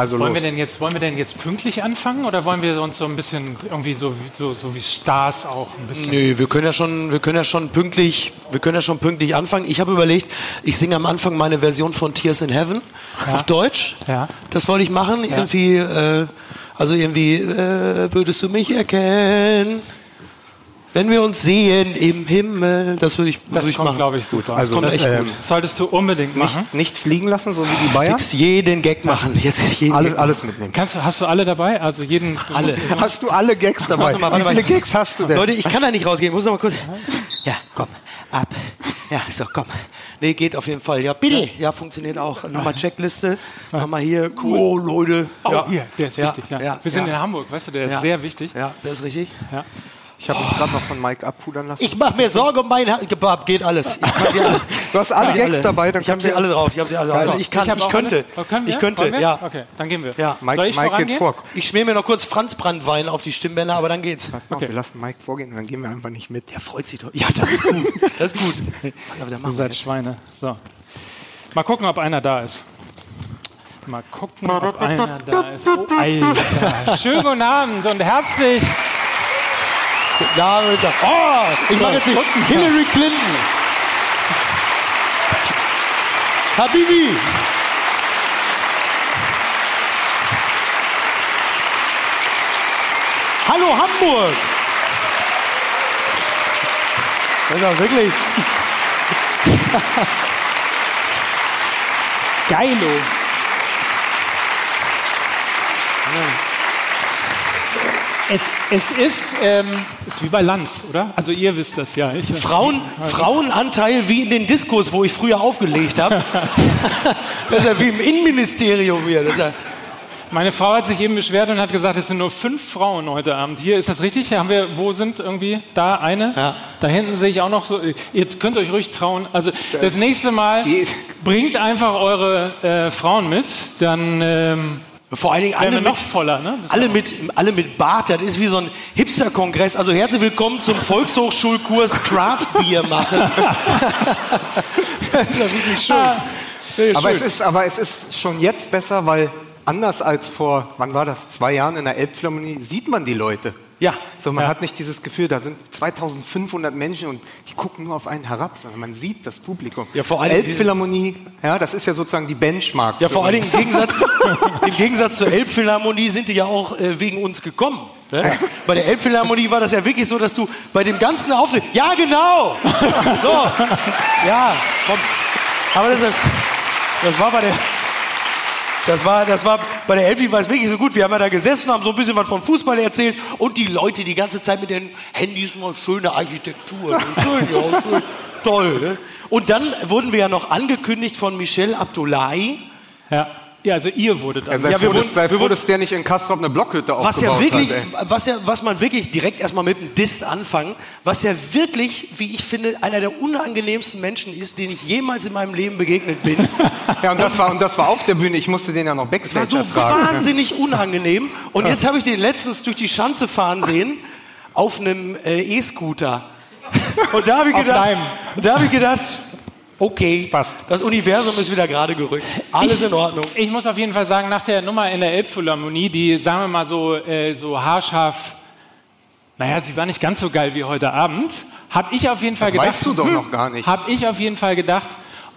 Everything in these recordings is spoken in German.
Also wollen los. wir denn jetzt wollen wir denn jetzt pünktlich anfangen oder wollen wir uns so ein bisschen irgendwie so wie- so, so wie Stars auch ein bisschen Nö, wir können ja schon, wir können ja schon pünktlich, wir können ja schon pünktlich anfangen. Ich habe überlegt, ich singe am Anfang meine Version von Tears in Heaven auf Deutsch. Ja. Das wollte ich machen. Irgendwie, äh, also irgendwie, äh, würdest du mich erkennen, wenn wir uns sehen im Himmel? Das würde ich, Das würde ich kommt, machen. glaube ich, super. Also kommt das, echt ähm, gut. Solltest du unbedingt machen. nicht, nichts liegen lassen, so wie die Bayern. Jetzt jeden Gag machen. Jetzt jeden Alles, Gag. alles mitnehmen. Kannst du, hast du alle dabei? Also jeden. Alle. Hast du alle Gags dabei? Warte mal, warte wie viele mal. Gags hast du denn? Leute, ich kann da nicht rausgehen. Ich muss noch mal kurz. Ja, komm, ab. Ja, so, komm. Nee, geht auf jeden Fall. Ja, bitte. Ja, funktioniert auch. Nochmal Checkliste. Nochmal hier. Oh, Leute. Oh, ja. hier, der ist ja, wichtig. Ja. Ja, Wir sind ja. in Hamburg, weißt du, der ist Ja. sehr wichtig. Ja, das ist richtig. Ja. Ich habe mich gerade noch von Mike abpudern lassen. Ich mache mir Sorge um mein ha Kebab. Geht alles. Ich kann sie alle. Du hast alle Gags alle. dabei, dann Ich habe können sie wir- alle drauf. Ich habe sie alle drauf. Also ich kann, ich, auch könnte. Oh, können wir? Ich könnte, Wollen wir? ja. Okay, dann gehen wir. Ja. Mike, Soll ich Mike geht vor. Ich schmier mir noch kurz Franzbranntwein auf die Stimmbänder, aber dann geht's. Pass mal, auf, Okay. wir lassen Mike vorgehen, dann gehen wir einfach nicht mit. Der freut sich doch. Ja, das ist gut. Das ist gut. Aber dann Ihr machen wir seid jetzt. Schweine. So. Mal gucken, ob einer da ist. Mal gucken, ob einer da ist. Oh, Alter. Schönen guten Abend und herzlich. Ja, Alter. Oh, ich mache jetzt nicht Hillary Clinton. Habibi. Hallo Hamburg. Das ist wirklich. Geilo. Es, es ist, ähm, ist wie bei Lanz, oder? Also ihr wisst das ja. Ich, Frauen, Frauenanteil wie in den Diskos, wo ich früher aufgelegt habe. das ist ja wie im Innenministerium hier. Ja Meine Frau hat sich eben beschwert und hat gesagt, es sind nur fünf Frauen heute Abend hier. Ist das richtig? Haben wir, wo sind irgendwie da eine? Ja. Da hinten sehe ich auch noch so. Ihr könnt euch ruhig trauen. Also das nächste Mal Die- bringt einfach eure äh, Frauen mit, dann ähm, Vor allen Dingen alle mit, noch voller. Ne? Das- alle, mit, alle mit Bart. Das ist wie so ein Hipster-Kongress. Also herzlich willkommen zum Volkshochschulkurs Craft Beer machen. das ist ja wirklich schön. Ah. Ja, Aber schön. es, ist, aber es ist schon jetzt besser, weil anders als vor, wann war das, zwei Jahren in der Elbphilharmonie, sieht man die Leute. Ja. So, man Ja. hat nicht dieses Gefühl, da sind 2500 Menschen und die gucken nur auf einen herab, sondern man sieht das Publikum. Ja, vor Dingen Elbphilharmonie, ja, das ist ja sozusagen die Benchmark. Ja, vor. Dingen im Gegensatz, im Gegensatz zur Elbphilharmonie sind die ja auch äh, wegen uns gekommen. Ne? Bei der Elbphilharmonie war das ja wirklich so, dass du bei dem ganzen Auftritt. Ja, genau! So. Ja, komm. Aber das, ist, das war bei der. Das war, das war bei der Elfi war es wirklich so gut. Wir haben ja da gesessen, haben so ein bisschen was vom Fußball erzählt und die Leute die ganze Zeit mit den Handys nur schöne Architektur. Schön, ja, schön, toll. Ne? Und dann wurden wir ja noch angekündigt von Michel Abdullahi. ja. Ja, also ihr wurdet Ja, also. sei Ja, wir froh, wurden- wir froh, wurden- dass der nicht in Kastrop eine Blockhütte Was aufgebaut ja wirklich, hat. was ja, was man wirklich direkt erstmal mit einem Diss anfangen, was ja wirklich, wie ich finde, einer der unangenehmsten Menschen ist, den ich jemals in meinem Leben begegnet bin. Ja, und das, war, und das war auf der Bühne. Ich musste den ja noch war Backstage so ertragen. ne? wahnsinnig unangenehm. Und jetzt habe ich den letztens durch die Schanze fahren sehen auf einem äh, E-Scooter. Und da habe ich gedacht, da habe ich gedacht, okay, passt. das Universum ist wieder gerade gerückt. Alles in Ordnung. Ich muss auf jeden Fall sagen, nach der Nummer in der Elbphilharmonie, die, sagen wir mal so, äh, so haarscharf, naja, sie war nicht ganz so geil wie heute Abend, habe ich auf jeden Fall Das gedacht. weißt du doch noch gar nicht. Habe ich auf jeden Fall gedacht,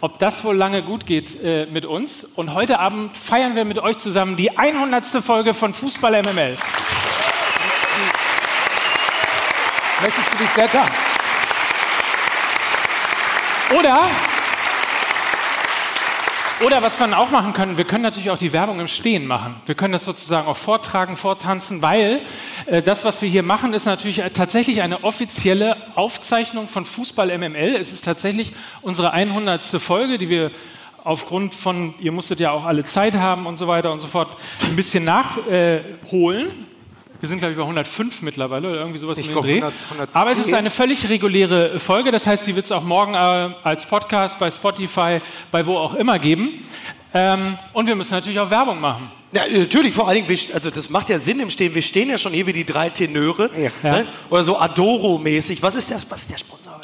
ob das wohl lange gut geht äh, mit uns. Und heute Abend feiern wir mit euch zusammen die 100. Folge von Fußball MML. Möchtest du dich setzen? Oder oder was wir auch machen können, wir können natürlich auch die Werbung im Stehen machen. Wir können das sozusagen auch vortragen, vortanzen, weil äh, das, was wir hier machen, ist natürlich äh, tatsächlich eine offizielle Aufzeichnung von Fußball MML. Es ist tatsächlich unsere 100. Folge, die wir aufgrund von, ihr musstet ja auch alle Zeit haben und so weiter und so fort, ein bisschen nachholen. Wir sind, glaube ich, bei 105 mittlerweile oder irgendwie sowas Ich in glaub, Dreh. 100, 110. Aber es ist eine völlig reguläre Folge. Das heißt, die wird es auch morgen äh, als Podcast bei Spotify, bei wo auch immer geben. Ähm, und wir müssen natürlich auch Werbung machen. Ja, natürlich, vor allen Dingen, also das macht ja Sinn im Stehen. Wir stehen ja schon hier wie die drei Tenöre. Ja. Ne? Oder so Adoro-mäßig. Was ist der, was ist der Sponsor?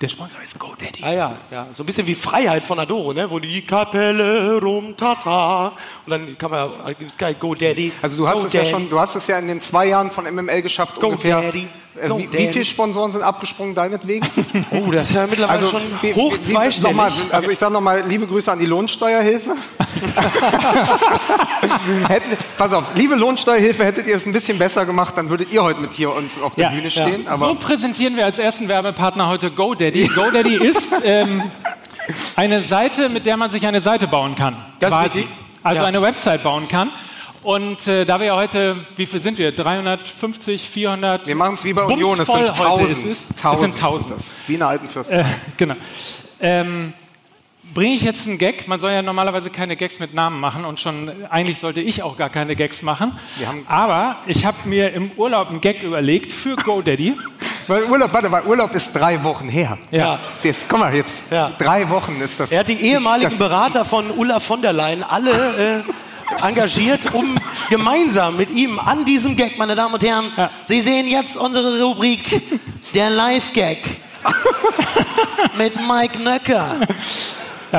Der Sponsor ist GoDaddy. Ah ja, ja, so ein bisschen wie Freiheit von Adoro, ne? Wo die Kapelle rum, tata. Und dann kann man, gibt's geil, Go Daddy. Also du hast Go es ja Daddy. schon, du hast es ja in den zwei Jahren von MML geschafft Go ungefähr. Daddy. Äh, wie, wie viele Sponsoren sind abgesprungen deinetwegen? Oh, das ist ja mittlerweile schon wie- hoch zweistellig. nochmal, also ich sage nochmal, liebe Grüße an die Lohnsteuerhilfe. Hätten, pass auf, liebe Lohnsteuerhilfe, hättet ihr es ein bisschen besser gemacht, dann würdet ihr heute mit hier uns auf der Ja, Bühne ja. stehen. so Aber präsentieren wir als ersten Werbepartner heute GoDaddy. GoDaddy ist ähm, eine Seite, mit der man sich eine Seite bauen kann. Das ist quasi. Also Ja. eine Website bauen kann. Und äh, da wir ja heute, wie viel sind wir? 350, 400? wir machen es wie bei Union, es sind heute tausend. ist es. es sind tausend. das. Wie eine alten Fürst. Äh, genau. Ähm, Bringe ich jetzt einen Gag? Man soll ja normalerweise keine Gags mit Namen machen und schon eigentlich sollte ich auch gar keine Gags machen. Aber ich habe mir im Urlaub einen Gag überlegt für GoDaddy. Weil Urlaub, warte mal, Urlaub ist drei Wochen her. Ja. Das, guck mal jetzt, Ja. drei Wochen ist das. Er hat die ehemaligen das, Berater von Ulla von der Leyen alle äh, engagiert, um gemeinsam mit ihm an diesem Gag, meine Damen und Herren, Ja. Sie sehen jetzt unsere Rubrik Der Live-Gag mit Mike Nöcker.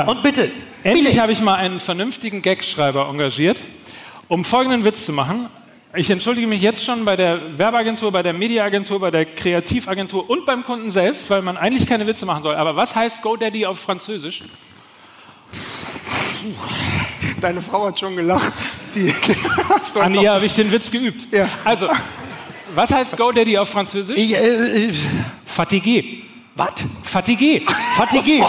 Und bitte, Endlich habe ich mal einen vernünftigen Gagschreiber engagiert, um folgenden Witz zu machen. Ich entschuldige mich jetzt schon bei der Werbeagentur, bei der Mediaagentur, bei der Kreativagentur und beim Kunden selbst, weil man eigentlich keine Witze machen soll. Aber was heißt GoDaddy auf Französisch? Deine Frau hat schon gelacht. Die, du An ihr habe ich den Witz geübt. Ja. Also, was heißt GoDaddy auf Französisch? Ich, äh, äh, Fatigué. was? Fatigué. Fatigué.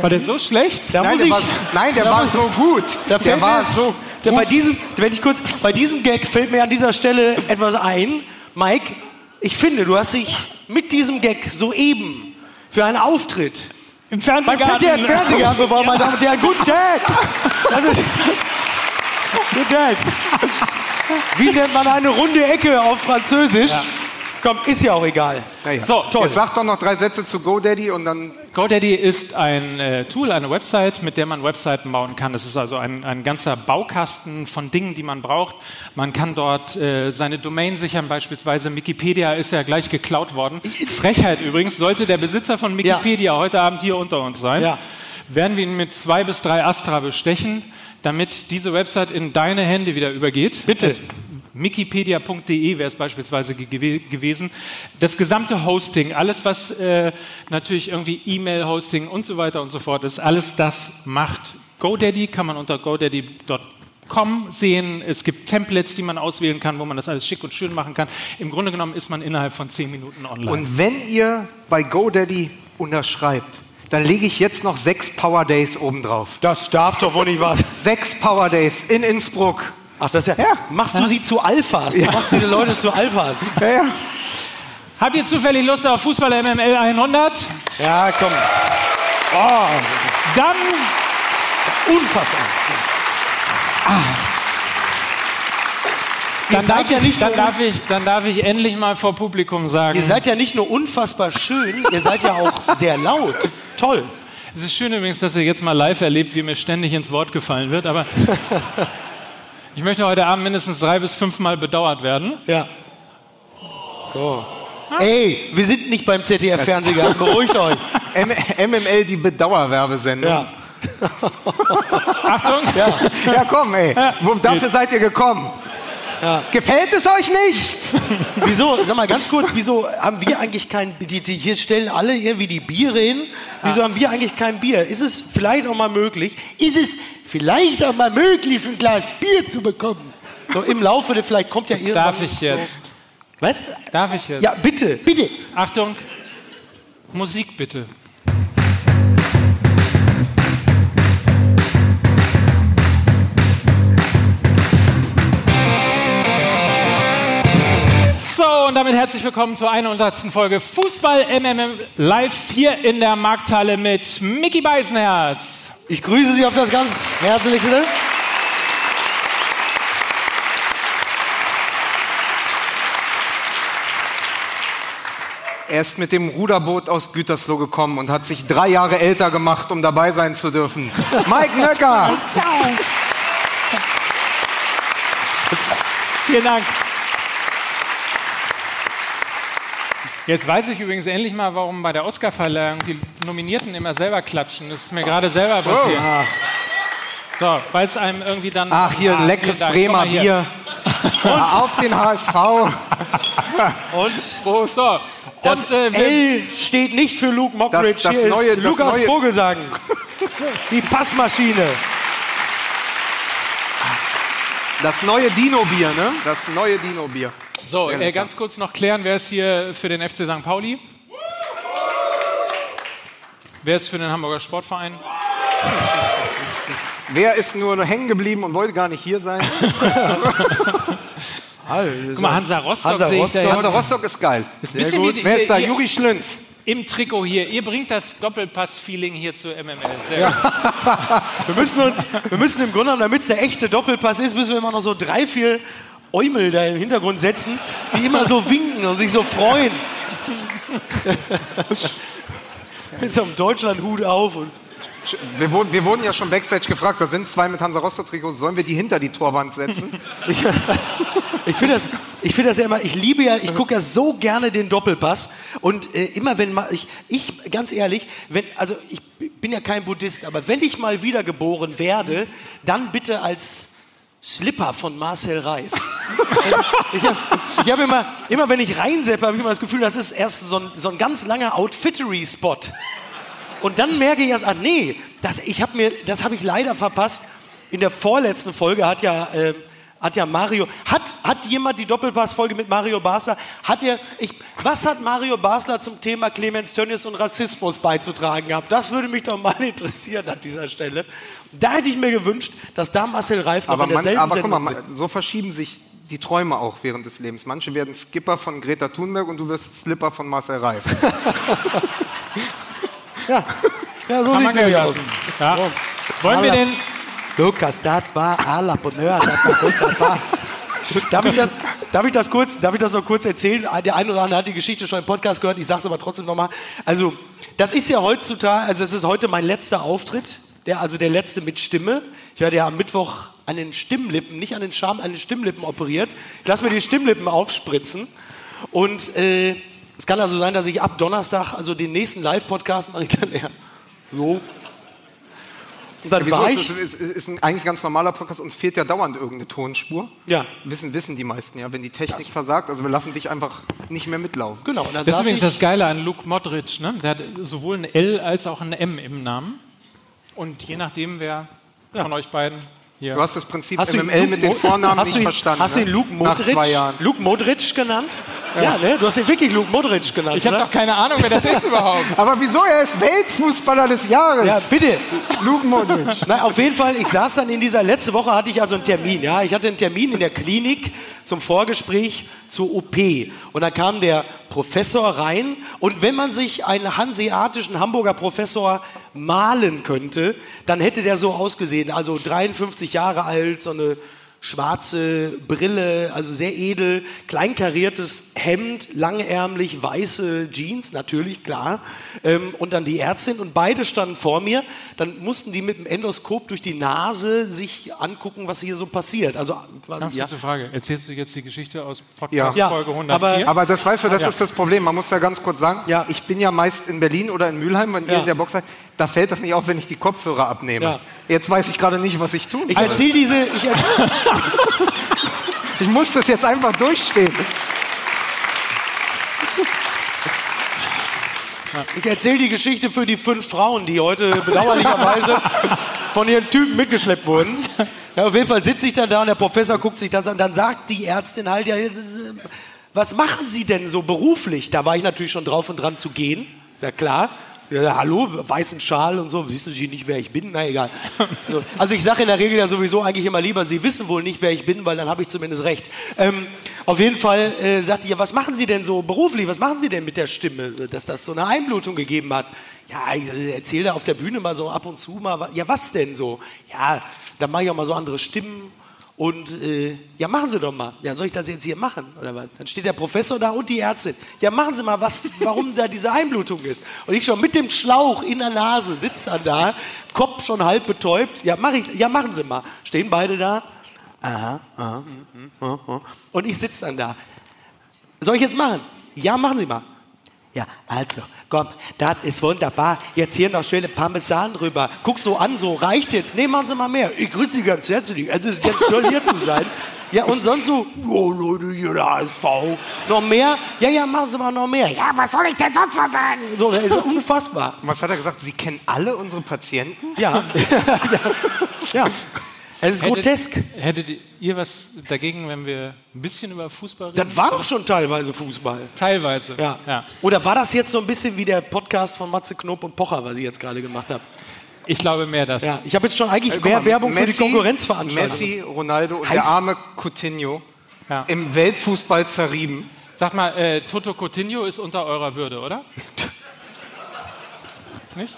War der so schlecht? Da Nein, muss der ich, war, nein, der da war so gut. Da Der war mir, so der bei diesem, wenn ich kurz, bei diesem Gag fällt mir an dieser Stelle etwas ein. Mike, ich finde, du hast dich mit diesem Gag soeben für einen Auftritt Im beim Fernsehgarten. ZDF Fernsehgarten beworben, meine Damen und Herren. Guten Tag! Also, guten Tag! Wie nennt man eine runde Ecke auf Französisch? Komm, ist ja auch egal. Naja. So, toll. Jetzt sag doch noch drei Sätze zu GoDaddy und dann GoDaddy ist ein äh, Tool, eine Website, mit der man Webseiten bauen kann. Das ist also ein, ein ganzer Baukasten von Dingen, die man braucht. Man kann dort äh, seine Domain sichern, beispielsweise Wikipedia ist ja gleich geklaut worden. Frechheit übrigens, sollte der Besitzer von Wikipedia heute Abend hier unter uns sein, Ja. werden wir ihn mit zwei bis drei Astra bestechen, damit diese Website in deine Hände wieder übergeht. Bitte. Es, Wikipedia.de wäre es beispielsweise gew gewesen. Das gesamte Hosting, alles was äh, natürlich irgendwie E-Mail-Hosting und so weiter und so fort ist, alles das macht GoDaddy, kann man unter godaddy.com sehen. Es gibt Templates, die man auswählen kann, wo man das alles schick und schön machen kann. Im Grunde genommen ist man innerhalb von zehn Minuten online. Und wenn ihr bei GoDaddy unterschreibt, dann lege ich jetzt noch sechs Power Days obendrauf. Das darf doch wohl nicht was. Sechs Power Days in Innsbruck. Ach, das ist ja. Ja. Machst du sie zu Alphas? Du machst diese Leute zu Alphas. Ja, ja. Habt ihr zufällig Lust auf Fußball MML 100? Ja, komm. Dann Unfassbar. Ihr Dann, seid darf ja ich, nicht dann, darf ich, dann darf ich endlich mal vor Publikum sagen. ihr seid ja nicht nur unfassbar schön, ihr seid ja auch sehr laut. Toll. es ist schön übrigens, dass ihr jetzt mal live erlebt, wie mir ständig ins Wort gefallen wird, aber ich möchte heute Abend mindestens drei bis fünfmal bedauert werden. Ja. So. Ey, wir sind nicht beim ZDF Fernsehgarten, beruhigt euch. M MML, die Bedauerwerbesendung. Ja. Achtung! Ja, komm, ey. Wo, dafür seid ihr gekommen. Gefällt es euch nicht? Wieso, sag mal ganz kurz, wieso haben wir eigentlich kein die, die, Hier stellen alle irgendwie die Biere hin. Wieso haben wir eigentlich kein Bier? Ist es vielleicht auch mal möglich, ist es vielleicht auch mal möglich, ein Glas Bier zu bekommen? So im Laufe der, vielleicht kommt ja irgendwann. Darf ich jetzt? Was? Darf ich jetzt? Ja, bitte, bitte. Achtung! Musik bitte. So, und damit herzlich willkommen zur 100. Folge Fußball MMM live hier in der Markthalle mit Mickey Beisenherz. Ich grüße Sie auf das ganz herzlichste. Er ist mit dem Ruderboot aus Gütersloh gekommen und hat sich drei Jahre älter gemacht, um dabei sein zu dürfen. Mike Nöcker! Vielen Dank. Jetzt weiß ich übrigens endlich mal, warum bei der Oscarverleihung die Nominierten immer selber klatschen. Das ist mir gerade selber passiert. So, weil es einem irgendwie dann. Ach, hier Ah, leckeres. Bremer. Bier. Auf den HSV. Und Prost. So. das Und, äh, L steht nicht für Luke Mockridge. Das- das Hier neue- ist Lukas Vogelsang. Die Passmaschine. Das neue Dino-Bier, ne? Das neue Dino-Bier. so, Sehr äh, ganz kurz noch klären, wer ist hier für den FC St. Pauli? Wer ist für den Hamburger Sportverein? Wer ist nur hängen geblieben und wollte gar nicht hier sein? Guck mal, Hansa Rostock Hansa sehe ich da Rostock. Hansa. Rostock ist geil. Ist ein bisschen wie, Wer ist da? Juri Schlünz. Im Trikot hier. Ihr bringt das Doppelpass-Feeling hier zu MML. Sehr gut. Wir müssen uns, wir müssen im Grunde genommen, damit es der echte Doppelpass ist, müssen wir immer noch so drei, vier Eumel da im Hintergrund setzen, die immer so winken und sich so freuen. Mit so einem Deutschlandhut auf. Und Wir wurden, wir wurden ja schon Backstage gefragt, da sind zwei mit Hansa Rostock-Trikots, sollen wir die hinter die Torwand setzen? ich ich finde das, ich das ja immer, ich liebe ja, ich gucke ja so gerne den Doppelpass. Und äh, immer wenn mal, ich, ich, ganz ehrlich, wenn, also ich bin ja kein Buddhist, aber wenn ich mal wiedergeboren werde, dann bitte als Slipper von Marcel Reif. Also, ich habe hab immer, immer wenn ich reinseppe, habe ich immer das Gefühl, das ist erst so ein, so ein ganz langer Outfittery-Spot. Und dann merke ich erst, ah nee, das, ich hab mir, das habe ich leider verpasst. In der vorletzten Folge hat ja, äh, hat ja Mario, hat, hat jemand die Doppelpass-Folge mit Mario Basler, hat er, ich, was hat Mario Basler zum Thema Clemens Tönnies und Rassismus beizutragen gehabt? Das würde mich doch mal interessieren an dieser Stelle. Da hätte ich mir gewünscht, dass da Marcel Reif noch Aber, in man, derselben aber guck mal, Sendung man- sitzt. so verschieben sich die Träume auch während des Lebens. Manche werden Skipper von Greta Thunberg und du wirst Slipper von Marcel Reif. Ja, ja so sieht es ja aus. Ja. Wollen wir den. Lukas, das war à la Bonheur, das war wunderbar. Darf ich, das, darf, ich das kurz, darf ich das noch kurz erzählen? Der eine oder andere hat die Geschichte schon im Podcast gehört, ich sage es aber trotzdem nochmal. Also, das ist ja heutzutage, also es ist heute mein letzter Auftritt, der, also der letzte mit Stimme. Ich werde ja am Mittwoch an den Stimmlippen, nicht an den Scham, an den Stimmlippen operiert. Ich lasse mir die Stimmlippen aufspritzen. Und äh, es kann also sein, dass ich ab Donnerstag, also den nächsten Live-Podcast mache ich dann eher so. Und dann Wieso war ist, ich. es- ist, ist ein eigentlich ganz normaler Podcast, uns fehlt ja dauernd irgendeine Tonspur. Ja. Wissen, wissen die meisten ja, wenn die Technik versagt. Also wir lassen dich einfach nicht mehr mitlaufen. Genau, Das ist übrigens das Geile an Luke Modric. Ne? Der hat sowohl ein L als auch ein M im Namen. Und je nachdem, wer von euch beiden hier. Du hast das Prinzip Hast du ihn MML Luke mit den Vornamen hast nicht du ihn, verstanden. Hast du ihn ne? Luke Nach Modric, zwei Jahren. Luke Modric genannt? Ja, ne? Du hast ihn wirklich Luke Modric genannt. ich habe doch keine Ahnung, wer das ist überhaupt. Aber wieso? Er ist Weltfußballer des Jahres. Ja, bitte. Luke Modric. Na, auf jeden Fall, ich saß dann in dieser, letzte Woche hatte ich also einen Termin, ja. Ich hatte einen Termin in der Klinik zum Vorgespräch zur OP. Und da kam der Professor rein. Und wenn man sich einen hanseatischen Hamburger Professor malen könnte, dann hätte der so ausgesehen. Also 53 Jahre alt, so eine schwarze Brille, also sehr edel, kleinkariertes Hemd, langärmlich, weiße Jeans, natürlich, klar. Ähm, und dann die Ärztin und beide standen vor mir. Dann mussten die mit dem Endoskop durch die Nase sich angucken, was hier so passiert. Also, Ganz ja. kurze Frage. Erzählst du jetzt die Geschichte aus. Podcast Ja, Folge aber- 104? Aber das weißt du, das Ja. ist das Problem. Man muss ja ganz kurz sagen, Ja. ich bin ja meist in Berlin oder in Mülheim, wenn ihr in der Box seid. Da fällt das nicht auf, wenn ich die Kopfhörer abnehme. Ja. Jetzt weiß ich gerade nicht, was ich tun Ich soll. erzähle diese, ich, er- Ich muss das jetzt einfach durchstehen. ich erzähl die Geschichte für die fünf Frauen, die heute bedauerlicherweise von ihren Typen mitgeschleppt wurden. Ja, auf jeden Fall sitze ich dann da und der Professor guckt sich das an. Dann sagt die Ärztin halt, ja, äh, was machen Sie denn so beruflich? Da war ich natürlich schon drauf und dran zu gehen. Ist ja klar. Ja, hallo, weißen Schal und so. Wissen Sie nicht, wer ich bin? Na egal. So. Also ich sage in der Regel ja sowieso eigentlich immer lieber, Sie wissen wohl nicht, wer ich bin, weil dann habe ich zumindest recht. Ähm, auf jeden Fall äh, sagt die, ja, was machen Sie denn so beruflich? Was machen Sie denn mit der Stimme, dass das so eine Einblutung gegeben hat? Ja, ich äh, erzähle auf der Bühne mal so ab und zu mal. Ja, was denn so? Ja, dann mache ich auch mal so andere Stimmen. Und äh, ja, machen Sie doch mal. Ja, soll ich das jetzt hier machen? Oder was? Dann steht der Professor da und die Ärztin. Ja, machen Sie mal, was, warum da diese Einblutung ist. Und ich schon mit dem Schlauch in der Nase sitze dann da, Kopf schon halb betäubt. Ja, mach ich, ja, machen Sie mal. Stehen beide da. Aha, aha, mhm. Und ich sitze dann da. Soll ich jetzt machen? Ja, machen Sie mal. Ja, also, komm, das ist wunderbar. Jetzt hier noch schöne Parmesan drüber. Guck so an, so reicht jetzt. Nee, machen Sie mal mehr. Ich grüße Sie ganz herzlich. Also, es ist ganz toll, hier zu sein. Ja, und sonst so, oh Leute, hier der HSV. Noch mehr? Ja, ja, machen Sie mal noch mehr. Ja, was soll ich denn sonst noch sagen? So, das ist unfassbar. Was hat er gesagt? Sie kennen alle unsere Patienten? Ja. ja. Es ist grotesk. Hättet ihr was dagegen, wenn wir ein bisschen über Fußball reden? Das war doch schon teilweise Fußball. Teilweise. Ja. ja. Oder war das jetzt so ein bisschen wie der Podcast von Matze Knob und Pocher, was ich jetzt gerade gemacht habe? Ich glaube mehr das. Ja, ich habe jetzt schon eigentlich Äh, guck mehr mal, Werbung Messi, für die Konkurrenzveranstaltung. Messi, Ronaldo und Heiß- der arme Coutinho Ja. im Weltfußball zerrieben. Sag mal, äh, Toto Coutinho ist unter eurer Würde, oder? Nicht?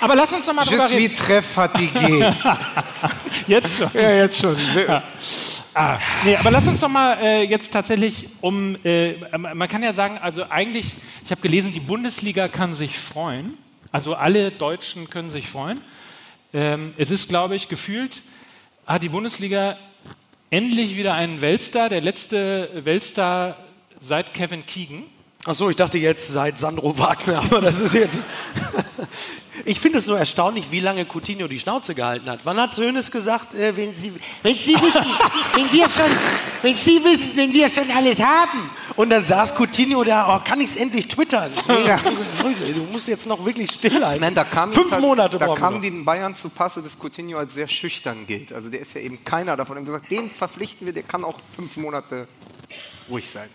Aber lass uns doch mal Je drüber suis reden. très fatigué. Jetzt schon. ja, jetzt schon. Ah, nee, aber lass uns doch mal äh, jetzt tatsächlich um, äh, man kann ja sagen, also eigentlich, ich habe gelesen, die Bundesliga kann sich freuen. Also alle Deutschen können sich freuen. Ähm, es ist, glaube ich, gefühlt, hat die Bundesliga endlich wieder einen Weltstar, der letzte Weltstar seit Kevin Keegan. Achso, ich dachte jetzt seit Sandro Wagner, aber das ist jetzt. Ich finde es nur erstaunlich, wie lange Coutinho die Schnauze gehalten hat. Wann hat Hönes gesagt, äh, wenn, Sie, wenn Sie wissen, wenn wir schon, wenn Sie wissen, wenn wir schon alles haben? Und dann saß Coutinho da, oh, kann ich es endlich twittern? Nee, Du musst jetzt noch wirklich still halten. Nein, da kam Fünf halt, Monate Da kam noch. den Bayern zu Passe, dass Coutinho als sehr schüchtern gilt. Also der ist ja eben keiner davon. Haben gesagt, den verpflichten wir, der kann auch fünf Monate ruhig sein.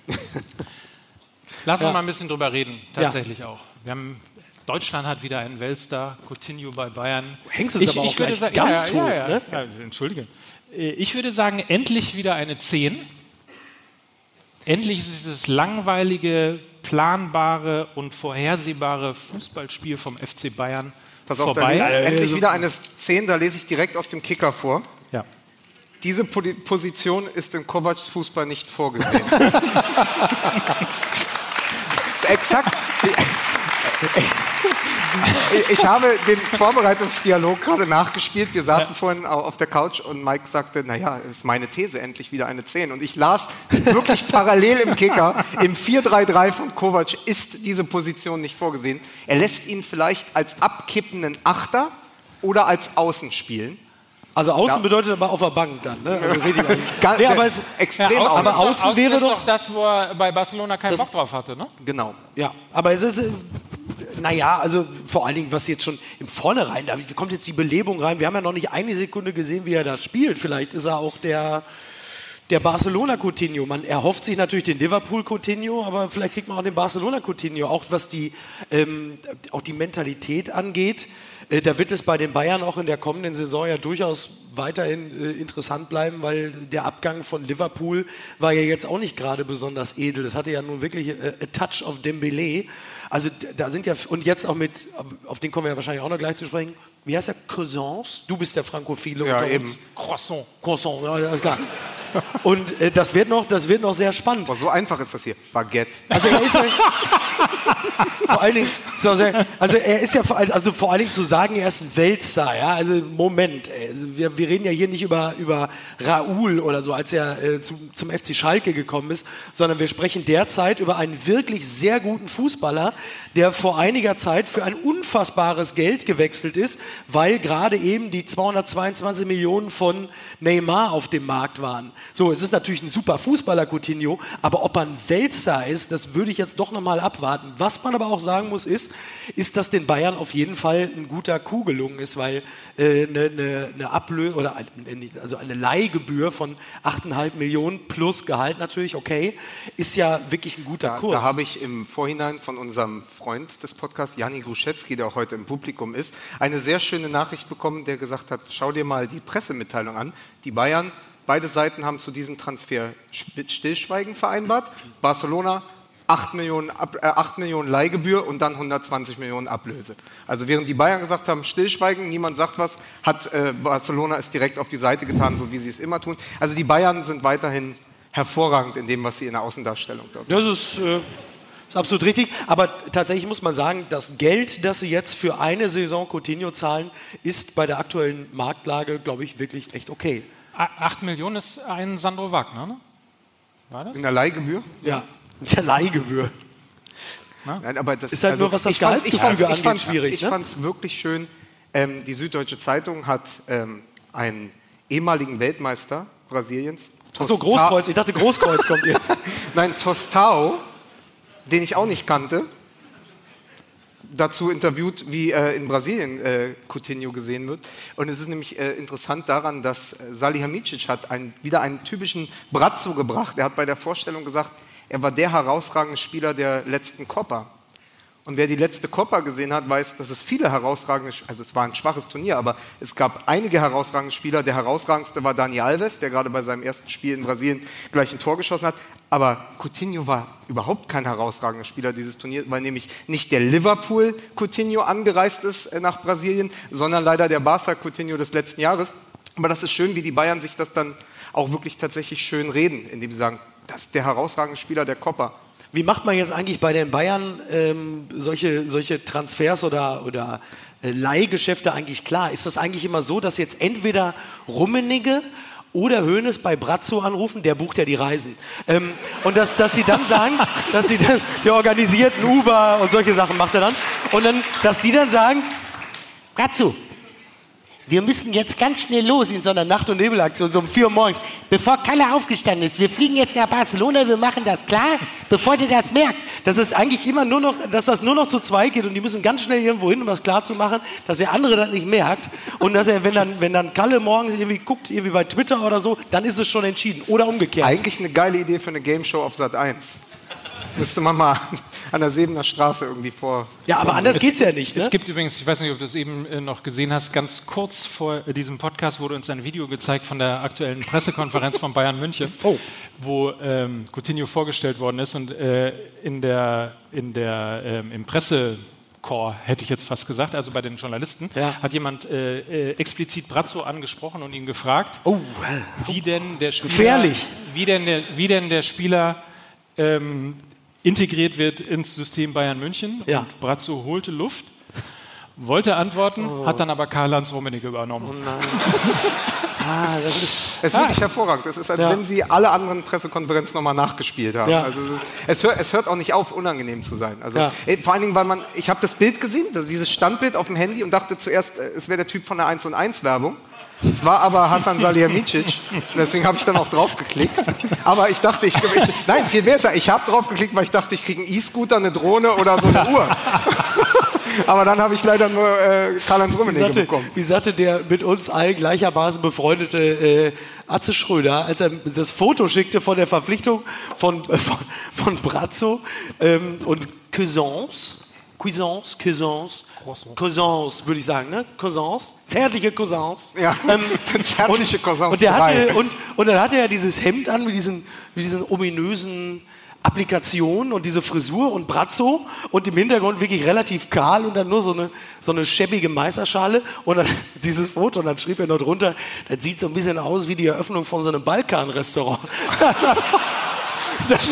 Lass Ja. uns mal ein bisschen drüber reden, tatsächlich auch. Wir haben, Deutschland hat wieder einen Weltstar, Coutinho bei Bayern. hängst es aber auch würde gleich sagen, ganz ja, ja, hoch, ja, ne? ja, Entschuldige. Äh, Ich würde sagen, endlich wieder eine 10. Endlich ist dieses langweilige, planbare und vorhersehbare Fußballspiel vom FC Bayern Pass auf, da vorbei. lese, endlich Also- wieder eine 10, da lese ich direkt aus dem Kicker vor. Ja. Diese Position ist in Kovacs Fußball nicht vorgesehen. exakt. Ich habe den Vorbereitungsdialog gerade nachgespielt. Wir saßen vorhin au- auf der Couch und Mike sagte, naja, es ist meine These, endlich wieder eine 10. Und ich las wirklich parallel im Kicker, im 4-3-3 von Kovac ist diese Position nicht vorgesehen. Er lässt ihn vielleicht als abkippenden Achter oder als Außen spielen. Also außen Ja. bedeutet aber auf der Bank dann. Ne? Also richtig außen. Nee, aber es, extrem außen aber ist doch- außen wäre ist doch- das, wo er bei Barcelona keinen Bock drauf hatte, ne? Genau. Ja, aber es ist, äh, naja, also vor allen Dingen, was jetzt schon im Vornherein, da kommt jetzt die Belebung rein. Wir haben ja noch nicht eine Sekunde gesehen, wie er da spielt. Vielleicht ist er auch der, der Barcelona Coutinho. Man erhofft sich natürlich den Liverpool Coutinho, aber vielleicht kriegt man auch den Barcelona Coutinho. Auch was die, ähm, auch die Mentalität angeht. Äh, da wird es bei den Bayern auch in der kommenden Saison ja durchaus weiterhin äh, interessant bleiben, weil der Abgang von Liverpool war ja jetzt auch nicht gerade besonders edel. Das hatte ja nun wirklich äh, a touch of Dembele. Also da sind ja, und jetzt auch mit, auf den kommen wir ja wahrscheinlich auch noch gleich zu sprechen, wie heißt der, Cousins? Du bist der Frankophile Ja, unter eben. uns. Croissant. Croissant, ja, alles klar. Und äh, das, wird noch, das wird noch sehr spannend. Aber so einfach ist das hier. Baguette. Also er ist ja, vor allen Dingen, sehr, also er ist ja vor, allen- also vor allen Dingen zu sagen, er ist ein Weltstar, ja, also Moment, ey. also wir, wir reden ja hier nicht über, über Raoul oder so, als er äh, zum, zum FC Schalke gekommen ist, sondern wir sprechen derzeit über einen wirklich sehr guten Fußballer, der vor einiger Zeit für ein unfassbares Geld gewechselt ist, weil gerade eben die 222 Millionen von Neymar auf dem Markt waren. So, es ist natürlich ein super Fußballer, Coutinho, aber ob er ein Weltstar ist, das würde ich jetzt doch nochmal abwarten. Was man aber auch sagen muss, ist, ist, dass den Bayern auf jeden Fall ein guter Coup gelungen ist, weil äh, eine, eine, eine oder ein, also eine Leihgebühr von 8,5 Millionen plus Gehalt natürlich, okay, ist ja wirklich ein guter Da, Kurs. da habe ich im Vorhinein von unserem Freund des Podcasts, Jani Gruszewski, der auch heute im Publikum ist, eine sehr schöne Nachricht bekommen, der gesagt hat, schau dir mal die Pressemitteilung an. Die Bayern, beide Seiten haben zu diesem Transfer Sch- Stillschweigen vereinbart. Barcelona 8 Millionen, äh, 8 Millionen Leihgebühr und dann 120 Millionen Ablöse. Also während die Bayern gesagt haben, Stillschweigen, niemand sagt was, hat äh, Barcelona es direkt auf die Seite getan, so wie sie es immer tun. Also die Bayern sind weiterhin hervorragend in dem, was sie in der Außendarstellung dort Das ist, äh, ist absolut richtig. Aber tatsächlich muss man sagen, das Geld, das sie jetzt für eine Saison Coutinho zahlen, ist bei der aktuellen Marktlage, glaube ich, wirklich echt okay. Acht Millionen ist ein Sandro Wagner, ne? War das? In der Leihgebühr? Ja, der Leihgebühr. Nein, aber das Ist halt nur, was das Gehaltsgefüge angeht, fand's- schwierig, Ich ne? fand es wirklich schön. Ähm, die Süddeutsche Zeitung hat ähm, einen ehemaligen Weltmeister Brasiliens. Achso, Großkreuz. Ich dachte, Großkreuz kommt jetzt. Nein, Tostao, den ich auch nicht kannte, dazu interviewt, wie äh, in Brasilien äh, Coutinho gesehen wird. Und es ist nämlich äh, interessant daran, dass äh, Salihamidzic hat einen, wieder einen typischen Brazzo gebracht. Er hat bei der Vorstellung gesagt, er war der herausragende Spieler der letzten Copa. Und wer die letzte Copa gesehen hat, weiß, dass es viele herausragende, also es war ein schwaches Turnier, aber es gab einige herausragende Spieler. Der herausragendste war Dani Alves, der gerade bei seinem ersten Spiel in Brasilien gleich ein Tor geschossen hat. Aber Coutinho war überhaupt kein herausragender Spieler dieses Turniers, weil nämlich nicht der Liverpool Coutinho angereist ist äh, nach Brasilien, sondern leider der Barca Coutinho des letzten Jahres. Aber das ist schön, wie die Bayern sich das dann auch wirklich tatsächlich schön reden, indem sie sagen, das ist der herausragende Spieler der Copa. Wie macht man jetzt eigentlich bei den Bayern ähm, solche, solche Transfers oder, oder äh, Leihgeschäfte eigentlich klar? Ist das eigentlich immer so, dass jetzt entweder Rummenigge oder Hoeneß bei Brazzo anrufen, der bucht ja die Reisen. Ähm, und dass, dass sie dann sagen, dass sie das, der organisiert Uber und solche Sachen macht er dann. Und dann, dass sie dann sagen, Brazzo, wir müssen jetzt ganz schnell los in so einer Nacht- und Nebelaktion, so um 4 Uhr morgens, bevor Kalle aufgestanden ist. Wir fliegen jetzt nach Barcelona, wir machen das klar, bevor der das merkt. Das ist eigentlich immer nur noch, dass das nur noch zu zweit geht und die müssen ganz schnell irgendwo hin, um das klar zu machen, dass der andere das nicht merkt. Und dass er, wenn dann, wenn dann Kalle morgens irgendwie guckt, irgendwie bei Twitter oder so, dann ist es schon entschieden. Oder umgekehrt. Eigentlich eine geile Idee für eine Game Show auf Sat 1. Müsste man mal an der Sebener Straße irgendwie vor. Ja, aber anders geht's ja nicht. Ne? Es gibt übrigens, ich weiß nicht, ob du es eben äh, noch gesehen hast, ganz kurz vor äh, diesem Podcast wurde uns ein Video gezeigt von der aktuellen Pressekonferenz von Bayern München, Oh. wo ähm, Coutinho vorgestellt worden ist und äh, in der, in der, ähm, im Pressekorps, hätte ich jetzt fast gesagt, also bei den Journalisten, Ja. hat jemand äh, äh, explizit Brazzo angesprochen und ihn gefragt, Oh, wie denn der Spieler, Gefährlich. Wie denn der, wie denn der Spieler ähm, integriert wird ins System Bayern München. Ja. Und Brazzo holte Luft, wollte antworten, Oh. hat dann aber Karl-Heinz Rummenigge übernommen. ah, das ist. Es ist wirklich hervorragend. Es ist, als Ja. wenn sie alle anderen Pressekonferenzen nochmal nachgespielt haben. Ja. Also es, ist, es, hört, es hört auch nicht auf, unangenehm zu sein. Also, Ja. eh, vor allen Dingen, weil man, ich habe das Bild gesehen, das, dieses Standbild auf dem Handy und dachte zuerst, äh, es wäre der Typ von der 1 und 1 Werbung. Es war aber Hassan Salihamidzic, deswegen habe ich dann auch draufgeklickt. Aber ich dachte, ich, ich nein, viel besser, ich habe draufgeklickt, weil ich dachte, ich kriege einen E-Scooter, eine Drohne oder so eine Uhr. aber dann habe ich leider nur äh, Karl-Heinz Rummenigge bekommen. wie sagte der mit uns allen gleichermaßen befreundete äh, Atze Schröder, als er das Foto schickte von der Verpflichtung von, äh, von, von Brazzo ähm, und Cousins, Cuisance, Cousins, Cousins, würde ich sagen, ne? Cousins, zärtliche Cousins. Ja, zärtliche und, Cousins Und, der hatte, und, und dann hatte er dieses Hemd an mit diesen, mit diesen ominösen Applikationen und diese Frisur und Brazzo und im Hintergrund wirklich relativ kahl und dann nur so eine, so eine schäbige Meisterschale und dann dieses Foto und dann schrieb er noch drunter, das sieht so ein bisschen aus wie die Eröffnung von so einem Balkan-Restaurant. das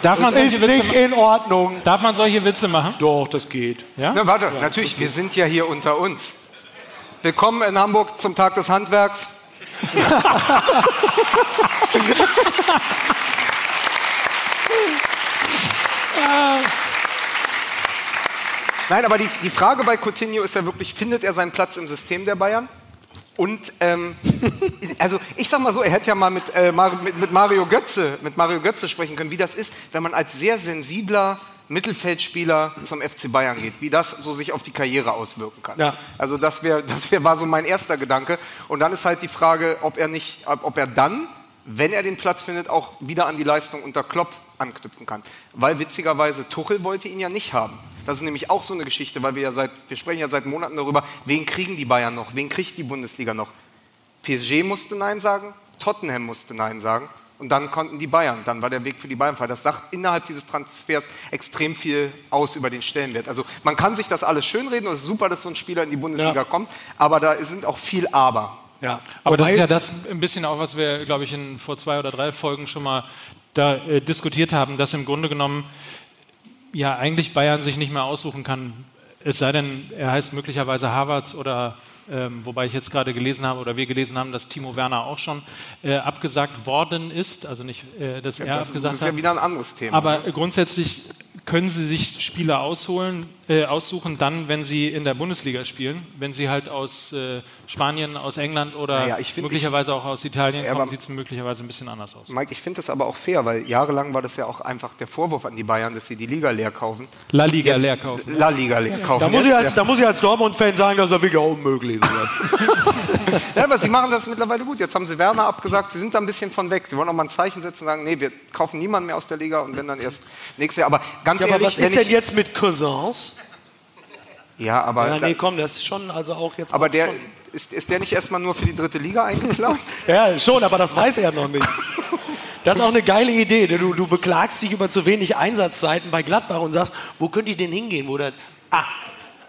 Darf man, solche ist Witze, nicht in Ordnung. darf man solche Witze machen? Doch, das geht. Ja? Na, warte, natürlich, wir sind ja hier unter uns. Willkommen in Hamburg zum Tag des Handwerks. Nein, aber die, die Frage bei Coutinho ist ja wirklich, findet er seinen Platz im System der Bayern? Und ähm, also ich sag mal so, er hätte ja mal mit, äh, mit, mit Mario Götze, mit Mario Götze sprechen können, wie das ist, wenn man als sehr sensibler Mittelfeldspieler zum FC Bayern geht, wie das so sich auf die Karriere auswirken kann. Ja. Also das wäre, das wär, war so mein erster Gedanke. Und dann ist halt die Frage, ob er nicht, ob er dann, wenn er den Platz findet, auch wieder an die Leistung unter Klopp anknüpfen kann. Weil witzigerweise Tuchel wollte ihn ja nicht haben. Das ist nämlich auch so eine Geschichte, weil wir ja seit, wir sprechen ja seit Monaten darüber, wen kriegen die Bayern noch, wen kriegt die Bundesliga noch. PSG musste Nein sagen, Tottenham musste Nein sagen und dann konnten die Bayern, dann war der Weg für die Bayern frei. Das sagt innerhalb dieses Transfers extrem viel aus über den Stellenwert. Also man kann sich das alles schönreden und es ist super, dass so ein Spieler in die Bundesliga Ja. kommt, aber da sind auch viel Aber. Ja. Aber das Wobei- ist ja das ein bisschen auch, was wir, glaube ich, in vor zwei oder drei Folgen schon mal da äh, diskutiert haben, dass im Grunde genommen ja eigentlich Bayern sich nicht mehr aussuchen kann, Es sei denn, er heißt möglicherweise Harvards oder ähm, wobei ich jetzt gerade gelesen habe oder wir gelesen haben, dass Timo Werner auch schon äh, abgesagt worden ist, also nicht, äh, dass Ja, er das, abgesagt das ist ja hat. wieder ein anderes Thema. Aber grundsätzlich können Sie sich Spieler ausholen, äh, aussuchen, dann, wenn Sie in der Bundesliga spielen. Wenn Sie halt aus äh, Spanien, aus England oder Naja, ich find, möglicherweise auch aus Italien Ja, kommen, aber- sieht es möglicherweise ein bisschen anders aus. Mike, ich finde das aber auch fair, weil jahrelang war das ja auch einfach der Vorwurf an die Bayern, dass sie die Liga leer kaufen. La Liga leer kaufen. La Liga leer kaufen. Da muss, ich jetzt, als, da muss ich als Dortmund-Fan sagen, das ist ja wirklich auch unmöglich. ja. ja, aber sie machen das mittlerweile gut. Jetzt haben sie Werner abgesagt, sie sind da ein bisschen von weg. Sie wollen auch mal ein Zeichen setzen und sagen, nee, wir kaufen niemanden mehr aus der Liga und wenn dann erst nächstes Jahr. Aber ganz Ja, aber ehrlich, was wenn ist denn ich, jetzt mit Cousins? Ja, aber, Ja, nee, komm, das ist schon, also auch jetzt. aber auch der, Schon. ist, ist der nicht erstmal nur für die dritte Liga eingeplant? Ja, schon, aber das weiß er noch nicht. Das ist auch eine geile Idee. ne? Du, du beklagst dich über zu wenig Einsatzzeiten bei Gladbach und sagst, wo könnte ich denn hingehen? Wo das, ah,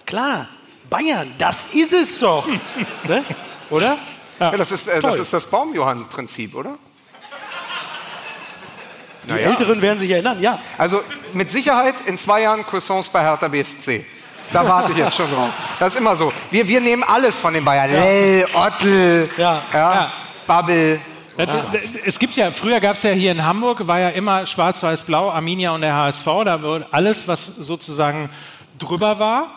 klar, Bayern, das ist es doch. ne? Oder? Ja, das ist äh, das, ist das Baumjohann-Prinzip, oder? Die Älteren werden sich erinnern, ja. Also mit Sicherheit in zwei Jahren Croissants bei Hertha BSC. Da warte ich jetzt schon drauf. Das ist immer so. Wir, wir nehmen alles von den Bayern. Lell, Ottl, Ja. Ja, Babbel. Ja, Es gibt ja, früher gab es ja hier in Hamburg, war ja immer schwarz-weiß-blau, Arminia und der HSV. Da wurde alles, was sozusagen drüber war,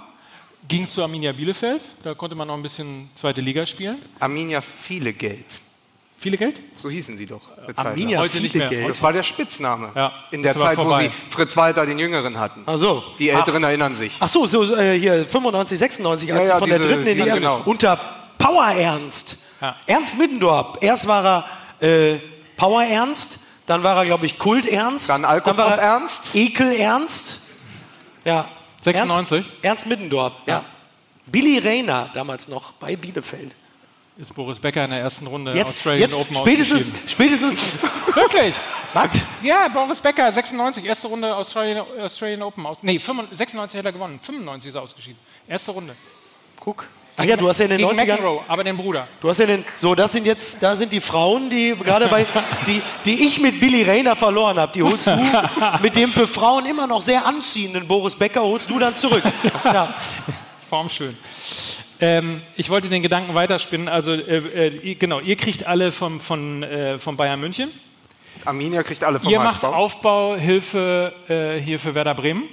ging zu Arminia Bielefeld. Da konnte man noch ein bisschen zweite Liga spielen. Arminia viele Geld. Viele Geld? So hießen sie doch. Arminia. Heute nicht viele mehr. Geld. Das war der Spitzname. Ja, In der Zeit, wo sie Fritz Walter den Jüngeren hatten. Ach so. Die Älteren erinnern sich. Ach so, so äh, hier 95, 96, als Ja, sie ja, von der diese- dritten in die erste, genau. unter Power Ernst. Ja. Ernst Middendorf. Erst war er äh, Power Ernst, dann war er, glaube ich, Kult Ernst. Dann Alkopop war er Ernst. Ekel Ernst. Ja. 96? Ernst, Ernst Middendorf, ja. Billy Rayner, damals noch bei Bielefeld. Ist Boris Becker in der ersten Runde Jetzt, Australian jetzt Open spätestens, ausgeschieden. spätestens, Wirklich? was? Ja, Boris Becker, 96, erste Runde Australian, Australian Open. Aus, nee, 95, 96 hat er gewonnen, 95 ist er ausgeschieden. Erste Runde. Guck. Ach ja, du hast ja in den Gegen 90ern, McEnroe, aber den Bruder. Du hast ja den, so, das sind jetzt, da sind die Frauen, die gerade bei, die, die ich mit Billy Rayner verloren habe, die holst du mit dem für Frauen immer noch sehr anziehenden Boris Becker, holst du dann zurück. Ja. Formschön. Ähm, ich wollte den Gedanken weiterspinnen. Also, äh, äh, ihr- genau, ihr kriegt alle vom, von, äh, von Bayern München. Arminia kriegt alle vom Ihr macht HSV. Aufbauhilfe äh, hier für Werder Bremen.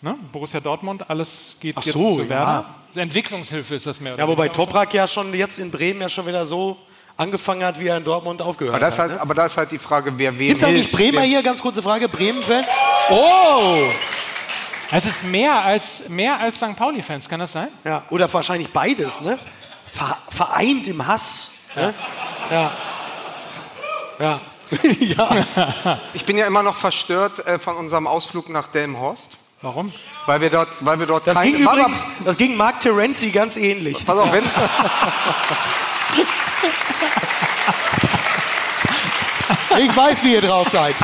Ne? Borussia Dortmund, alles geht Ach jetzt so, zu ja. Werder. Entwicklungshilfe ist das mehr. oder ja, wobei. Toprak ja schon jetzt in Bremen ja schon wieder so angefangen hat, wie er in Dortmund aufgehört Aber, das hat. halt, Ne? aber da ist halt die Frage, wer wen Gibt es eigentlich Bremer wer- hier? Ganz kurze Frage. Bremen-Fan? Oh! Es ist mehr als, mehr als St. Pauli-Fans, kann das sein? Ja, oder wahrscheinlich beides, ne? Ver vereint im Hass. Ne? Ja. Ja. ja. Ich bin ja immer noch verstört äh, von unserem Ausflug nach Delmenhorst, Warum? weil wir dort, weil wir dort Das ging übrigens, das ging Mark Terenzi ganz ähnlich. Pass auf, wenn, Ich weiß, wie ihr drauf seid.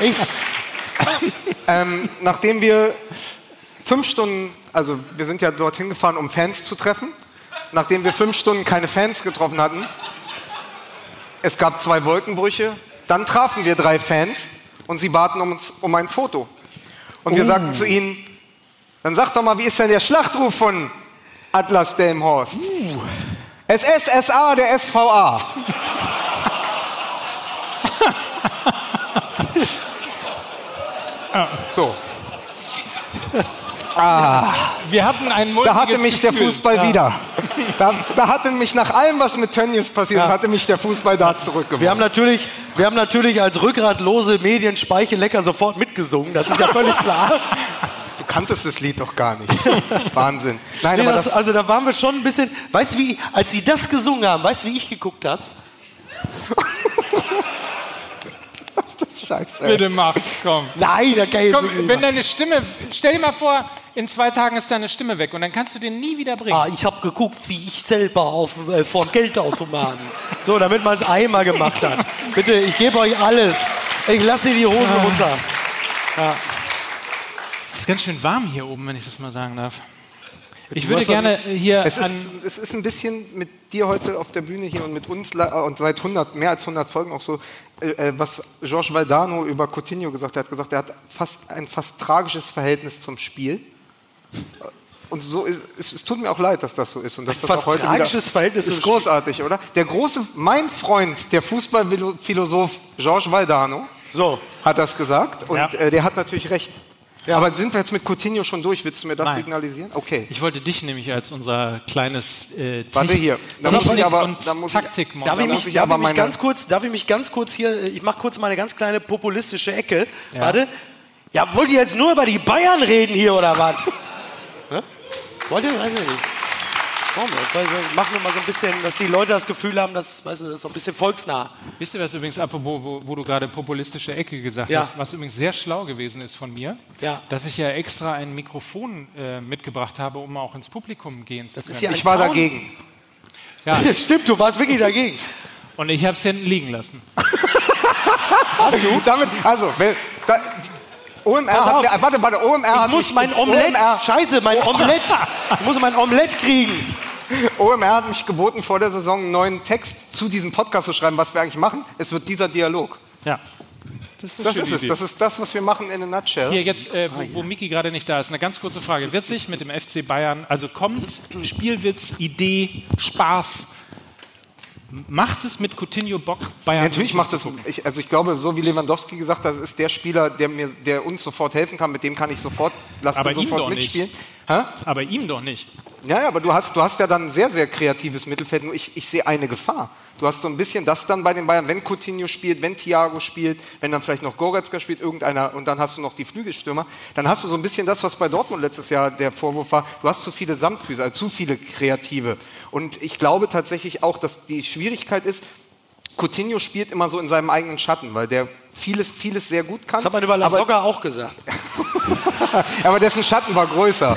Ich, ähm, nachdem wir fünf Stunden, also wir sind ja dorthin gefahren, um Fans zu treffen, nachdem wir fünf Stunden keine Fans getroffen hatten, es gab zwei Wolkenbrüche, dann trafen wir drei Fans und sie baten um uns um ein Foto. Und wir sagten zu ihnen, dann sag doch mal, wie ist denn der Schlachtruf von Atlas Delmhorst? SSSA der SVA. So, Wir hatten ein da hatte mulmiges mich der Gefühl. Fußball wieder. Da, da hatte mich nach allem, was mit Tönnies passiert, Ja. hatte mich der Fußball da wir, zurückgeworfen. haben natürlich, wir haben natürlich als rückgratlose Medienspeichelecker sofort mitgesungen. Das ist ja völlig klar. Du kanntest das Lied doch gar nicht. Wahnsinn. Nein, Nee, aber das, das, also da waren wir schon ein bisschen. Weißt du, wie, als sie das gesungen haben, weißt du, wie ich geguckt habe? Scheiße. Bitte mach, komm. Nein, da kann ich Komm, wirklich wenn nicht deine Stimme, stell dir mal vor, in zwei Tagen ist deine Stimme weg und dann kannst du den nie wieder bringen. Ah, ich habe geguckt, wie ich selber auf äh, vom Geldautomaten. So, damit man es einmal gemacht hat. Bitte, ich gebe euch alles. Ich lasse die Hose Ah. runter. Es ist ganz schön warm hier oben, wenn ich das mal sagen darf. Ich würde gerne hier Es ist, es ist ein bisschen mit dir heute auf der Bühne hier und mit uns und seit 100, mehr als 100 Folgen auch so, was Georges Valdano über Coutinho gesagt hat. Er hat gesagt, er hat fast ein fast tragisches Verhältnis zum Spiel. Und so ist, es, es tut mir auch leid, dass das so ist. Und dass Ein das fast auch heute tragisches Verhältnis ist großartig, oder? Der große, mein Freund, der Fußballphilosoph Georges Valdano, So. hat das gesagt. Und Ja. äh, der hat natürlich recht. Ja. Aber sind wir jetzt mit Coutinho schon durch? Willst du mir das Nein. signalisieren? Okay. Ich wollte dich nämlich als unser kleines äh, Warte hier. Da muss ich Technik- aber- und da muss ich- taktik Darf Da ich muss mich, ich darf aber ich mich ganz kurz, darf ich mich ganz kurz hier, ich mache kurz mal eine ganz kleine populistische Ecke. Warte. Ja, wollt ihr jetzt nur über die Bayern reden hier oder was? Wollt ihr? Weiß ich nicht. Machen wir mal so ein bisschen, dass die Leute das Gefühl haben, dass, weißt du, das ist so ein bisschen volksnah. Wisst ihr was übrigens, apropos, wo, wo du gerade populistische Ecke gesagt Ja. hast, was übrigens sehr schlau gewesen ist von mir, Ja. dass ich ja extra ein Mikrofon äh, mitgebracht habe, um auch ins Publikum gehen zu Das können. ist ja Ich war Traum. dagegen. ja, Stimmt, du warst wirklich dagegen. und ich habe es hinten liegen lassen. Hast du? Damit, also, wenn, da, OMR Pass auf. hat, warte, warte, OMR Ich hat muss mich, mein Omelett, OMR, scheiße, mein Omelett, ich muss mein Omelett kriegen. OMR hat mich geboten, vor der Saison einen neuen Text zu diesem Podcast zu schreiben, was wir eigentlich machen. Es wird dieser Dialog. Ja. Das ist, Das ist es. Das ist das, was wir machen in a nutshell. Hier jetzt, äh, wo, wo Miki gerade nicht da ist, eine ganz kurze Frage. Wird sich mit dem FC Bayern, also kommt Spielwitz, Idee, Spaß, macht es mit Coutinho Bock, Bayern Natürlich macht ich, also ich glaube, so wie Lewandowski gesagt hat, das ist der Spieler, der, mir, der uns sofort helfen kann, mit dem kann ich sofort, lass Aber ihn sofort doch nicht. mitspielen. Aber ihm doch nicht. Ja, ja, aber du hast, du hast ja dann ein sehr, sehr kreatives Mittelfeld. Nur ich, ich sehe eine Gefahr. Du hast so ein bisschen das dann bei den Bayern, wenn Coutinho spielt, wenn Thiago spielt, wenn dann vielleicht noch Goretzka spielt, irgendeiner, und dann hast du noch die Flügelstürmer, dann hast du so ein bisschen das, was bei Dortmund letztes Jahr der Vorwurf war, du hast zu viele Samtfüße, also zu viele Kreative. Und ich glaube tatsächlich auch, dass die Schwierigkeit ist, Coutinho spielt immer so in seinem eigenen Schatten, weil der vieles, vieles sehr gut kann. Das hat man über Lasogga auch gesagt. aber dessen Schatten war größer.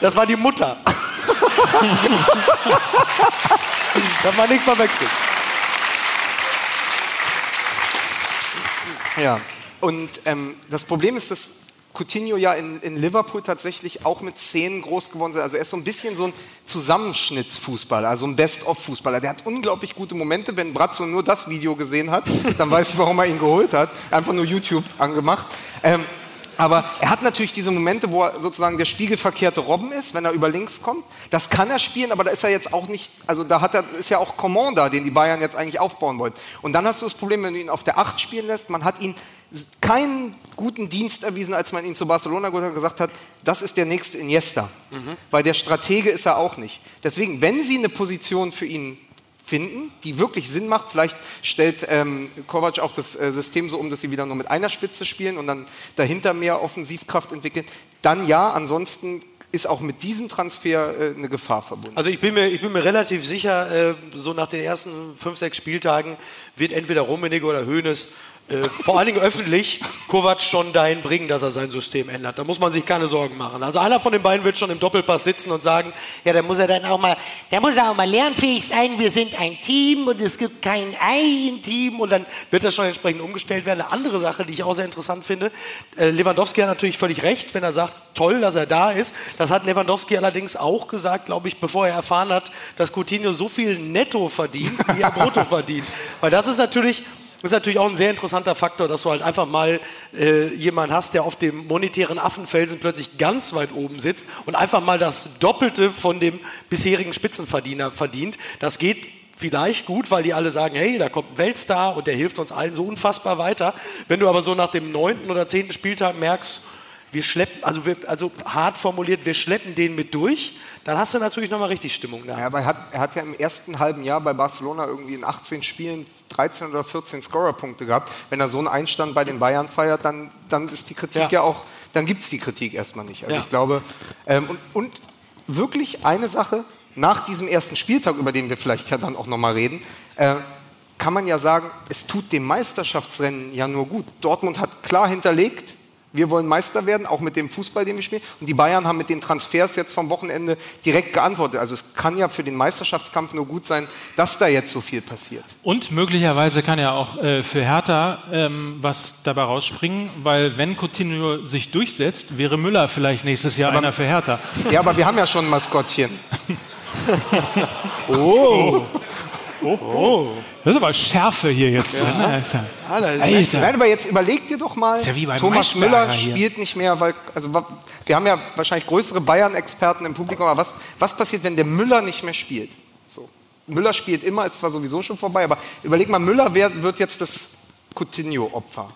Das war die Mutter. das war nicht verwechselt. Ja. Und ähm, das Problem ist, dass Coutinho ja in, in Liverpool tatsächlich auch mit Szenen groß geworden ist. Also er ist so ein bisschen so ein Zusammenschnittsfußballer, also ein Best-of-Fußballer. Der hat unglaublich gute Momente. Wenn Brazzo nur das Video gesehen hat, dann weiß ich, warum er ihn geholt hat. Einfach nur YouTube angemacht. Ähm, aber er hat natürlich diese Momente, wo er sozusagen der spiegelverkehrte Robben ist, wenn er über links kommt. Das kann er spielen, aber da ist er jetzt auch nicht, also da hat er, ist ja auch Coman da, den die Bayern jetzt eigentlich aufbauen wollen. Und dann hast du das Problem, wenn du ihn auf der 8 spielen lässt, man hat ihn keinen guten Dienst erwiesen, als man ihn zu Barcelona gesagt hat, das ist der nächste Iniesta. Weil der Stratege ist er auch nicht. Deswegen, wenn sie eine Position für ihn finden, die wirklich Sinn macht. Vielleicht stellt ähm, Kovac auch das äh, System so um, dass sie wieder nur mit einer Spitze spielen und dann dahinter mehr Offensivkraft entwickeln. Dann ja, ansonsten ist auch mit diesem Transfer äh, eine Gefahr verbunden. Also ich bin mir, ich bin mir relativ sicher, äh, so nach den ersten fünf, sechs Spieltagen wird entweder Rummenigge oder Hoeneß äh, vor allen Dingen öffentlich Kovac schon dahin bringen, dass er sein System ändert. Da muss man sich keine Sorgen machen. Also einer von den beiden wird schon im Doppelpass sitzen und sagen, ja, da muss er dann auch mal, da muss auch mal lernfähig sein, wir sind ein Team und es gibt kein Ein-Team und dann wird das schon entsprechend umgestellt werden. Eine andere Sache, die ich auch sehr interessant finde, äh, Lewandowski hat natürlich völlig recht, wenn er sagt, toll, dass er da ist. Das hat Lewandowski allerdings auch gesagt, glaube ich, bevor er erfahren hat, dass Coutinho so viel netto verdient, wie er brutto verdient. Weil das ist natürlich das ist natürlich auch ein sehr interessanter Faktor, dass du halt einfach mal äh, jemanden hast, der auf dem monetären Affenfelsen plötzlich ganz weit oben sitzt und einfach mal das Doppelte von dem bisherigen Spitzenverdiener verdient. Das geht vielleicht gut, weil die alle sagen, hey, da kommt ein Weltstar und der hilft uns allen so unfassbar weiter. Wenn du aber so nach dem neunten oder zehnten Spieltag merkst, wir schleppen, also, wir, also hart formuliert, wir schleppen den mit durch, dann hast du natürlich nochmal richtig Stimmung da. Ja, aber er hat, er hat ja im ersten halben Jahr bei Barcelona irgendwie in 18 Spielen 13 oder 14 Scorerpunkte gehabt. Wenn er so einen Einstand bei den Bayern feiert, dann, dann ist die Kritik ja, Ja. auch, dann gibt es die Kritik erstmal nicht. Also Ja. ich glaube, ähm, und, und wirklich eine Sache, nach diesem ersten Spieltag, über den wir vielleicht ja dann auch nochmal reden, äh, kann man ja sagen, es tut dem Meisterschaftsrennen ja nur gut. Dortmund hat klar hinterlegt, wir wollen Meister werden, auch mit dem Fußball, den wir spielen. Und die Bayern haben mit den Transfers jetzt vom Wochenende direkt geantwortet. Also es kann ja für den Meisterschaftskampf nur gut sein, dass da jetzt so viel passiert. Und möglicherweise kann ja auch äh, für Hertha ähm, was dabei rausspringen, weil wenn Coutinho sich durchsetzt, wäre Müller vielleicht nächstes Jahr einer für Hertha. Ja, aber wir haben ja schon ein Maskottchen. Oh. Oh, Das ist aber Schärfe hier jetzt drin. ne? Alter. Alter. Nein, aber jetzt überleg dir doch mal, ja Thomas Maischberger Müller hier. spielt nicht mehr, weil, also wir haben ja wahrscheinlich größere Bayern-Experten im Publikum, aber was, was passiert, wenn der Müller nicht mehr spielt? So. Müller spielt immer, ist zwar sowieso schon vorbei, aber überleg mal, Müller wer, wird jetzt das Coutinho-Opfer.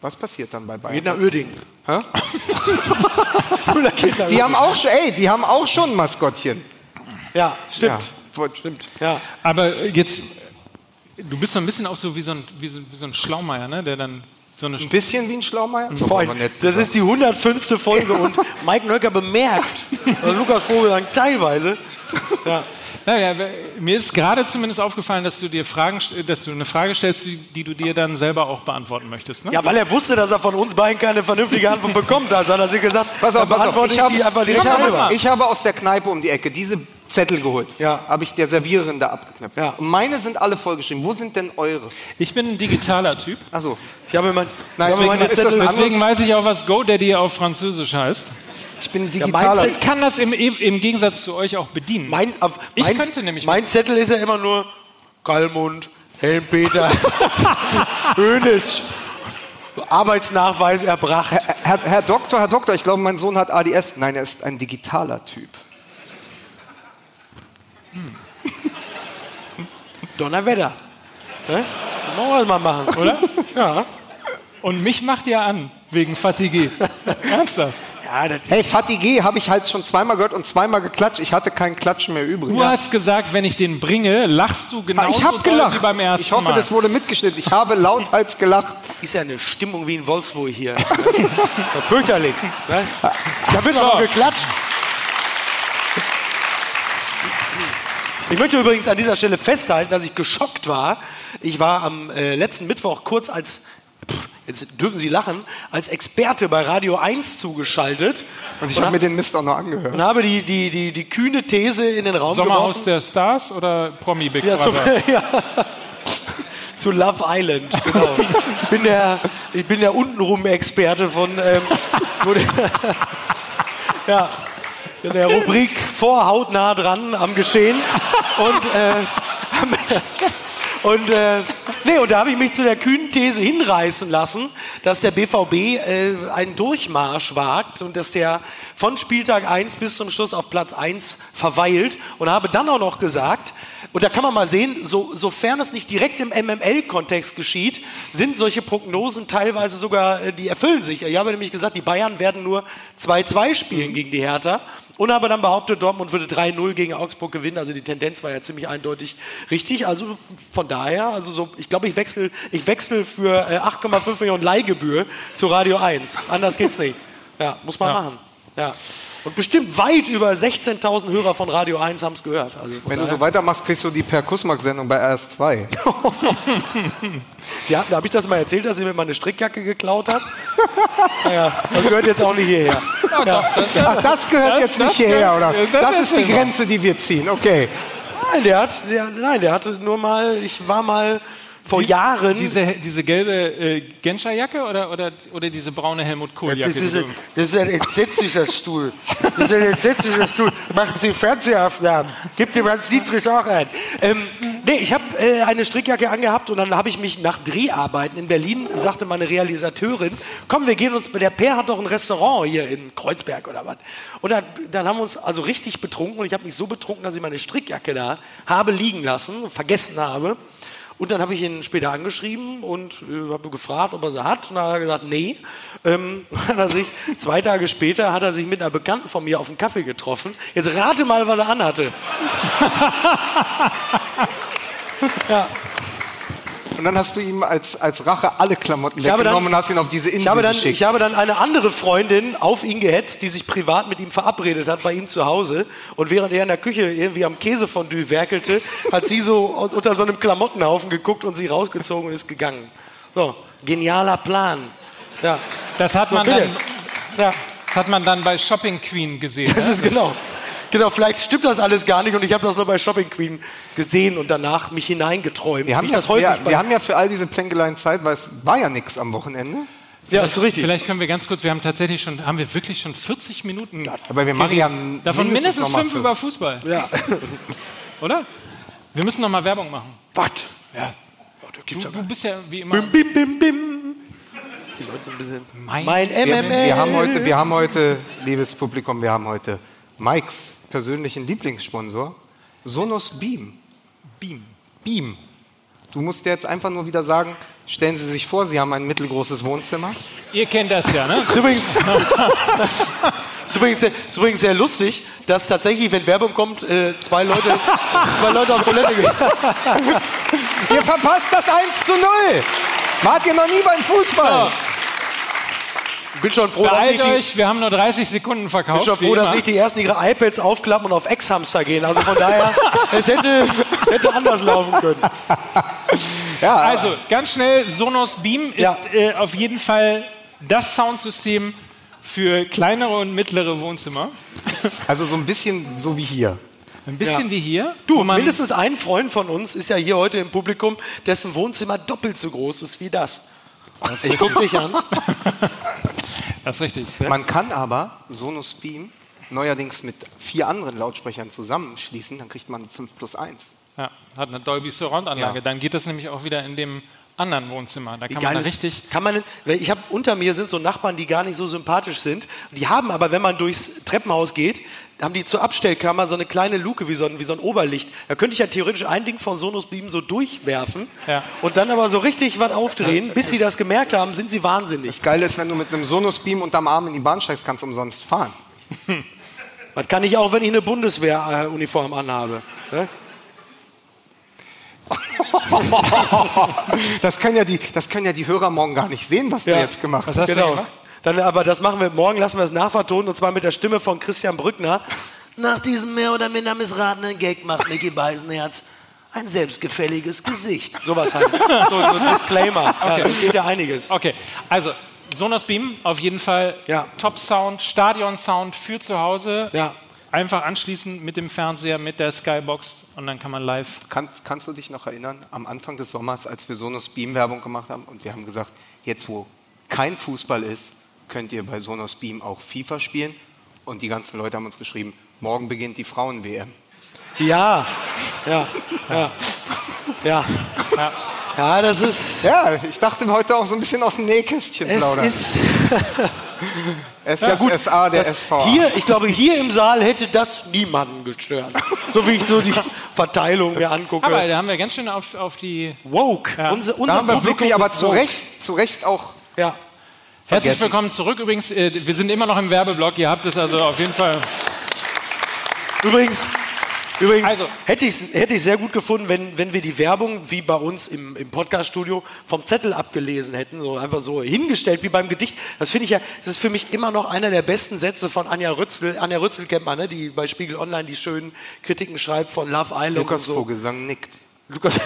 Was passiert dann bei Bayern? Geht nach Uerdingen. Die haben auch schon, ey, die haben auch schon ein Maskottchen. Ja, stimmt. Ja. Stimmt. Ja. Aber jetzt, du bist so ein bisschen auch so wie so ein, wie so, wie so ein Schlaumeier, ne? der dann so eine Ein bisschen wie ein Schlaumeier. So, Vor aber allem, nett das ist die 105. Folge und Mike Nöcker bemerkt, also Lukas Vogelsang teilweise, ja, Naja, mir ist gerade zumindest aufgefallen, dass du dir Fragen, dass du eine Frage stellst, die, du dir dann selber auch beantworten möchtest. Ne? ja, weil er wusste, dass er von uns beiden keine vernünftige Antwort bekommt. Also hat er sich gesagt, Pass auf, pass auf. Ich ich, habe, ich, habe, ich habe aus der Kneipe um die Ecke diese Zettel geholt. Ja. Habe ich der Serviererin da abgeknöpft. Ja. Und meine sind alle vollgeschrieben. Wo sind denn eure? Ich bin ein digitaler Typ. Achso. Ich habe mein, Nein, habe meine Zettel, Deswegen weiß ich auch, was GoDaddy auf Französisch heißt. Ich bin digitaler. Zettel- Ich kann das im, im, im Gegensatz zu euch auch bedienen. mein, auf, Ich mein, könnte nämlich- Mein Zettel ist ja immer nur Kallmund, Helmpeter, Hönes, Arbeitsnachweis erbracht. Herr, Herr, Herr Doktor, Herr Doktor, ich glaube, mein Sohn hat ADS. Nein, er ist ein digitaler Typ. Donnerwetter. Ne? Wollen wir mal machen, oder? Ja. Und mich macht ihr an, wegen Fatigue. Ernsthaft. Ja, das Hey, Fatigue habe ich halt schon zweimal gehört und zweimal geklatscht. Ich hatte keinen Klatschen mehr übrig. Du hast gesagt, wenn ich den bringe, lachst du genauso ich habe doll gelacht. wie beim ersten ich hoffe, Mal. das wurde mitgeschnitten. Ich habe lauthals gelacht. ist ja eine Stimmung wie in Wolfsburg hier. ja, fürchterlich. Ne? Da wird auch noch geklatscht. Ich möchte übrigens an dieser Stelle festhalten, dass ich geschockt war. Ich war am äh, letzten Mittwoch kurz als, pff, jetzt dürfen Sie lachen, als Experte bei Radio 1 zugeschaltet Und ich Und habe mir den Mist auch noch und angehört. habe die, die, die, die kühne These in den Raum Sommerhaus geworfen. der Stars oder Promi Big Ja, zum, ja. Zu Love Island, genau. Ich bin der, ich bin der untenrum-Experte von ähm, ja, in der Rubrik vor hautnah dran am Geschehen. Und, äh, und, äh, nee, und da habe ich mich zu der kühnen These hinreißen lassen, dass der BVB äh, einen Durchmarsch wagt und dass der von Spieltag 1 bis zum Schluss auf Platz 1 verweilt. Und habe dann auch noch gesagt, und da kann man mal sehen, so, sofern es nicht direkt im MML-Kontext geschieht, sind solche Prognosen teilweise sogar, äh, die erfüllen sich. Ich habe nämlich gesagt, die Bayern werden nur 2-2 spielen gegen die Hertha. Und habe dann behauptet, Dortmund würde 3-0 gegen Augsburg gewinnen. Also die Tendenz war ja ziemlich eindeutig richtig. Also von daher, also so, ich glaube, ich wechsle ich wechsel für äh, 8,5 Millionen Leihgebühr zu Radio 1. Anders geht's nicht. Ja, muss man Ja. machen. Ja. Und bestimmt weit über 16.000 Hörer von Radio 1 haben es gehört. Also Wenn du so weitermachst, kriegst du die Per Kussmark-Sendung bei RS2. Ja, habe ich das mal erzählt, dass sie mir meine Strickjacke geklaut hat? naja, das gehört jetzt auch nicht hierher. Ja. Ach, das gehört Das- jetzt nicht das hierher, gehört- oder? das Das ist die. Grenze, die wir ziehen. Okay. Nein, der hat, der, nein, der hatte nur mal, ich war mal vor Jahren. Diese, diese gelbe äh, Genscher-Jacke oder, oder, oder diese braune Helmut Kohl-Jacke? das, ist die ein, du- das ist ein entsetzlicher Stuhl. Das ist ein entsetzlicher Stuhl. Machen Sie Fernsehaufnahmen. Gibt dem Hans Dietrich auch ein. Ähm, nee, ich habe äh, eine Strickjacke angehabt und dann habe ich mich nach Dreharbeiten in Berlin, sagte meine Realisateurin, komm, wir gehen uns, der Per hat doch ein Restaurant hier in Kreuzberg oder was. Und dann, dann haben wir uns also richtig betrunken und ich habe mich so betrunken, dass ich meine Strickjacke da habe liegen lassen, vergessen habe. Und dann habe ich ihn später angeschrieben und äh, habe gefragt, ob er sie hat. Und dann hat er gesagt, nee. Ähm, hat er sich, zwei Tage später hat er sich mit einer Bekannten von mir auf einen Kaffee getroffen. Jetzt rate mal, was er anhatte. Und dann hast du ihm als, als Rache alle Klamotten dann- weggenommen und hast ihn auf diese Insel Ich habe, dann, geschickt. ich habe dann eine andere Freundin auf ihn gehetzt, die sich privat mit ihm verabredet hat bei ihm zu Hause. Und während er in der Küche irgendwie am Käsefondue werkelte, hat sie so unter so einem Klamottenhaufen geguckt und sie rausgezogen und ist gegangen. So, genialer Plan. Ja, Das hat man, bitte. dann, ja. das hat man dann bei Shopping Queen gesehen. Das ne? ist genau. Genau, vielleicht stimmt das alles gar nicht und ich habe das nur bei Shopping Queen gesehen und danach mich hineingeträumt. wir, haben ja, das häufig wir, wir haben ja für all diese Plänkeleien Zeit, weil es war ja nichts am Wochenende. ja, das ist richtig. Vielleicht können wir ganz kurz, wir haben tatsächlich schon, haben wir wirklich schon 40 Minuten. Aber wir machen ja Davon mindestens mal fünf über Fußball, Ja. oder? Wir müssen noch mal Werbung machen. Was? Ja. das Du, ja du bist ja wie immer Bim, bim, bim, bim. Die Leute ein bisschen- mein, Mein Wir, MML. wir, haben heute, wir haben heute, liebes Publikum, wir haben heute Mikes persönlichen Lieblingssponsor, Sonos Beam. Beam. Beam. Du musst jetzt einfach nur wieder sagen, stellen Sie sich vor, Sie haben ein mittelgroßes Wohnzimmer. Ihr kennt das ja, ne? Übrigens, ist, übrigens sehr, ist übrigens sehr lustig, dass tatsächlich, wenn Werbung kommt, äh, zwei, Leute, zwei Leute auf Toilette gehen. Ihr verpasst das 1 zu 0. Wart ihr noch nie beim Fußball? Ich bin schon froh, dass Beeilt nicht die, euch, wir haben nur 30 Sekunden bin verkauft. schon wie froh, dass nicht die ersten ihre iPads aufklappen und auf Ex-Hamster gehen. Also von daher, es hätte, es hätte anders laufen können. Ja, Also, ganz schnell, Sonos Beam ist Ja. äh, auf jeden Fall das Soundsystem für kleinere und mittlere Wohnzimmer. also so ein bisschen so wie hier. Ein bisschen Ja. wie hier. Du, mindestens ein Freund von uns ist ja hier heute im Publikum, dessen Wohnzimmer doppelt so groß ist wie das. Ich guck dich an. Das ist richtig. Man kann aber Sonos Beam neuerdings mit vier anderen Lautsprechern zusammenschließen, dann kriegt man 5 plus 1. Ja, hat eine Dolby Surround Anlage. Ja. Dann geht das nämlich auch wieder in dem anderen Wohnzimmer. Da kann man da richtig. Kann man, ich habe unter mir sind so Nachbarn, die gar nicht so sympathisch sind. Die haben aber, wenn man durchs Treppenhaus geht, haben die zur Abstellkammer so eine kleine Luke wie so ein, wie so ein Oberlicht. Da könnte ich ja theoretisch ein Ding von Sonos Beam so durchwerfen Ja. und dann aber so richtig was aufdrehen. Bis sie das gemerkt haben, sind sie wahnsinnig. Das Geile ist, wenn du mit einem Sonos Beam unterm Arm in die Bahn steigst, kannst du umsonst fahren. Das kann ich auch, wenn ich eine Bundeswehruniform anhabe. Ne? Das können ja die, das können ja die Hörer morgen gar nicht sehen, was Ja. du jetzt gemacht Was hast. Genau. gemacht? Dann, aber das machen wir morgen, lassen wir es nachvertonen und zwar mit der Stimme von Christian Brückner. Nach diesem mehr oder minder missratenen Gag macht Mickey Beisenherz ein selbstgefälliges Gesicht. Sowas halt. So, so ein Disclaimer. Ja, das geht ja einiges. Okay, also Sonos Beam auf jeden Fall Ja. Top Sound, Stadion Sound für zu Hause. Ja. Einfach anschließen mit dem Fernseher, mit der Skybox und dann kann man live. Kann, kannst du dich noch erinnern, am Anfang des Sommers, als wir Sonos Beam Werbung gemacht haben und wir haben gesagt, jetzt wo kein Fußball ist, könnt ihr bei Sonos Beam auch FIFA spielen. Und die ganzen Leute haben uns geschrieben, morgen beginnt die Frauen-WM. Ja, ja, ja, ja. Ja, das ist. Ja, ich dachte heute auch so ein bisschen aus dem Nähkästchen Es plaudern. ist. Es das SA, der das SVA. Hier, ich glaube, hier im Saal hätte das niemanden gestört. So wie ich so die Verteilung mir angucke. Aber da haben wir ganz schön auf, auf die. woke. Ja. Unser, da unser haben wir Publikum wirklich aber zu woke. Recht, zu Recht auch Ja. Herzlich Vergessen. willkommen zurück. Übrigens, äh, wir sind immer noch im Werbeblock. Ihr habt es also auf jeden Fall. Übrigens, übrigens Also- hätte ich es hätte ich sehr gut gefunden, wenn, wenn wir die Werbung wie bei uns im, im Podcast-Studio vom Zettel abgelesen hätten, so einfach so hingestellt wie beim Gedicht. Das finde ich ja, das ist für mich immer noch einer der besten Sätze von Anja Rützel. Anja Rützel kennt man, ne? die bei Spiegel Online die schönen Kritiken schreibt von Love Island Lukas so. Vogelsang nickt. Lukas.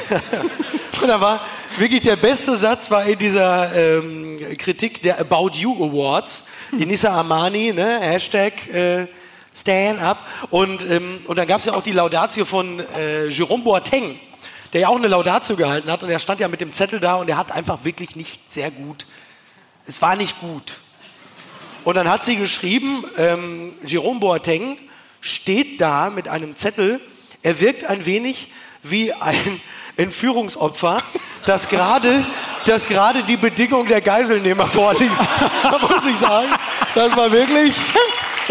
und da war wirklich der beste Satz war in dieser ähm, Kritik der About You Awards. Inissa Amani, ne? Hashtag äh, Stand Up. Und, ähm, und dann gab es ja auch die Laudatio von äh, Jerome Boateng, der ja auch eine Laudatio gehalten hat. Und er stand ja mit dem Zettel da und er hat einfach wirklich nicht sehr gut. Es war nicht gut. Und dann hat sie geschrieben, ähm, Jerome Boateng steht da mit einem Zettel. Er wirkt ein wenig wie ein Entführungsopfer, das gerade das die Bedingung der Geiselnehmer vorliest. da muss ich sagen, das war wirklich,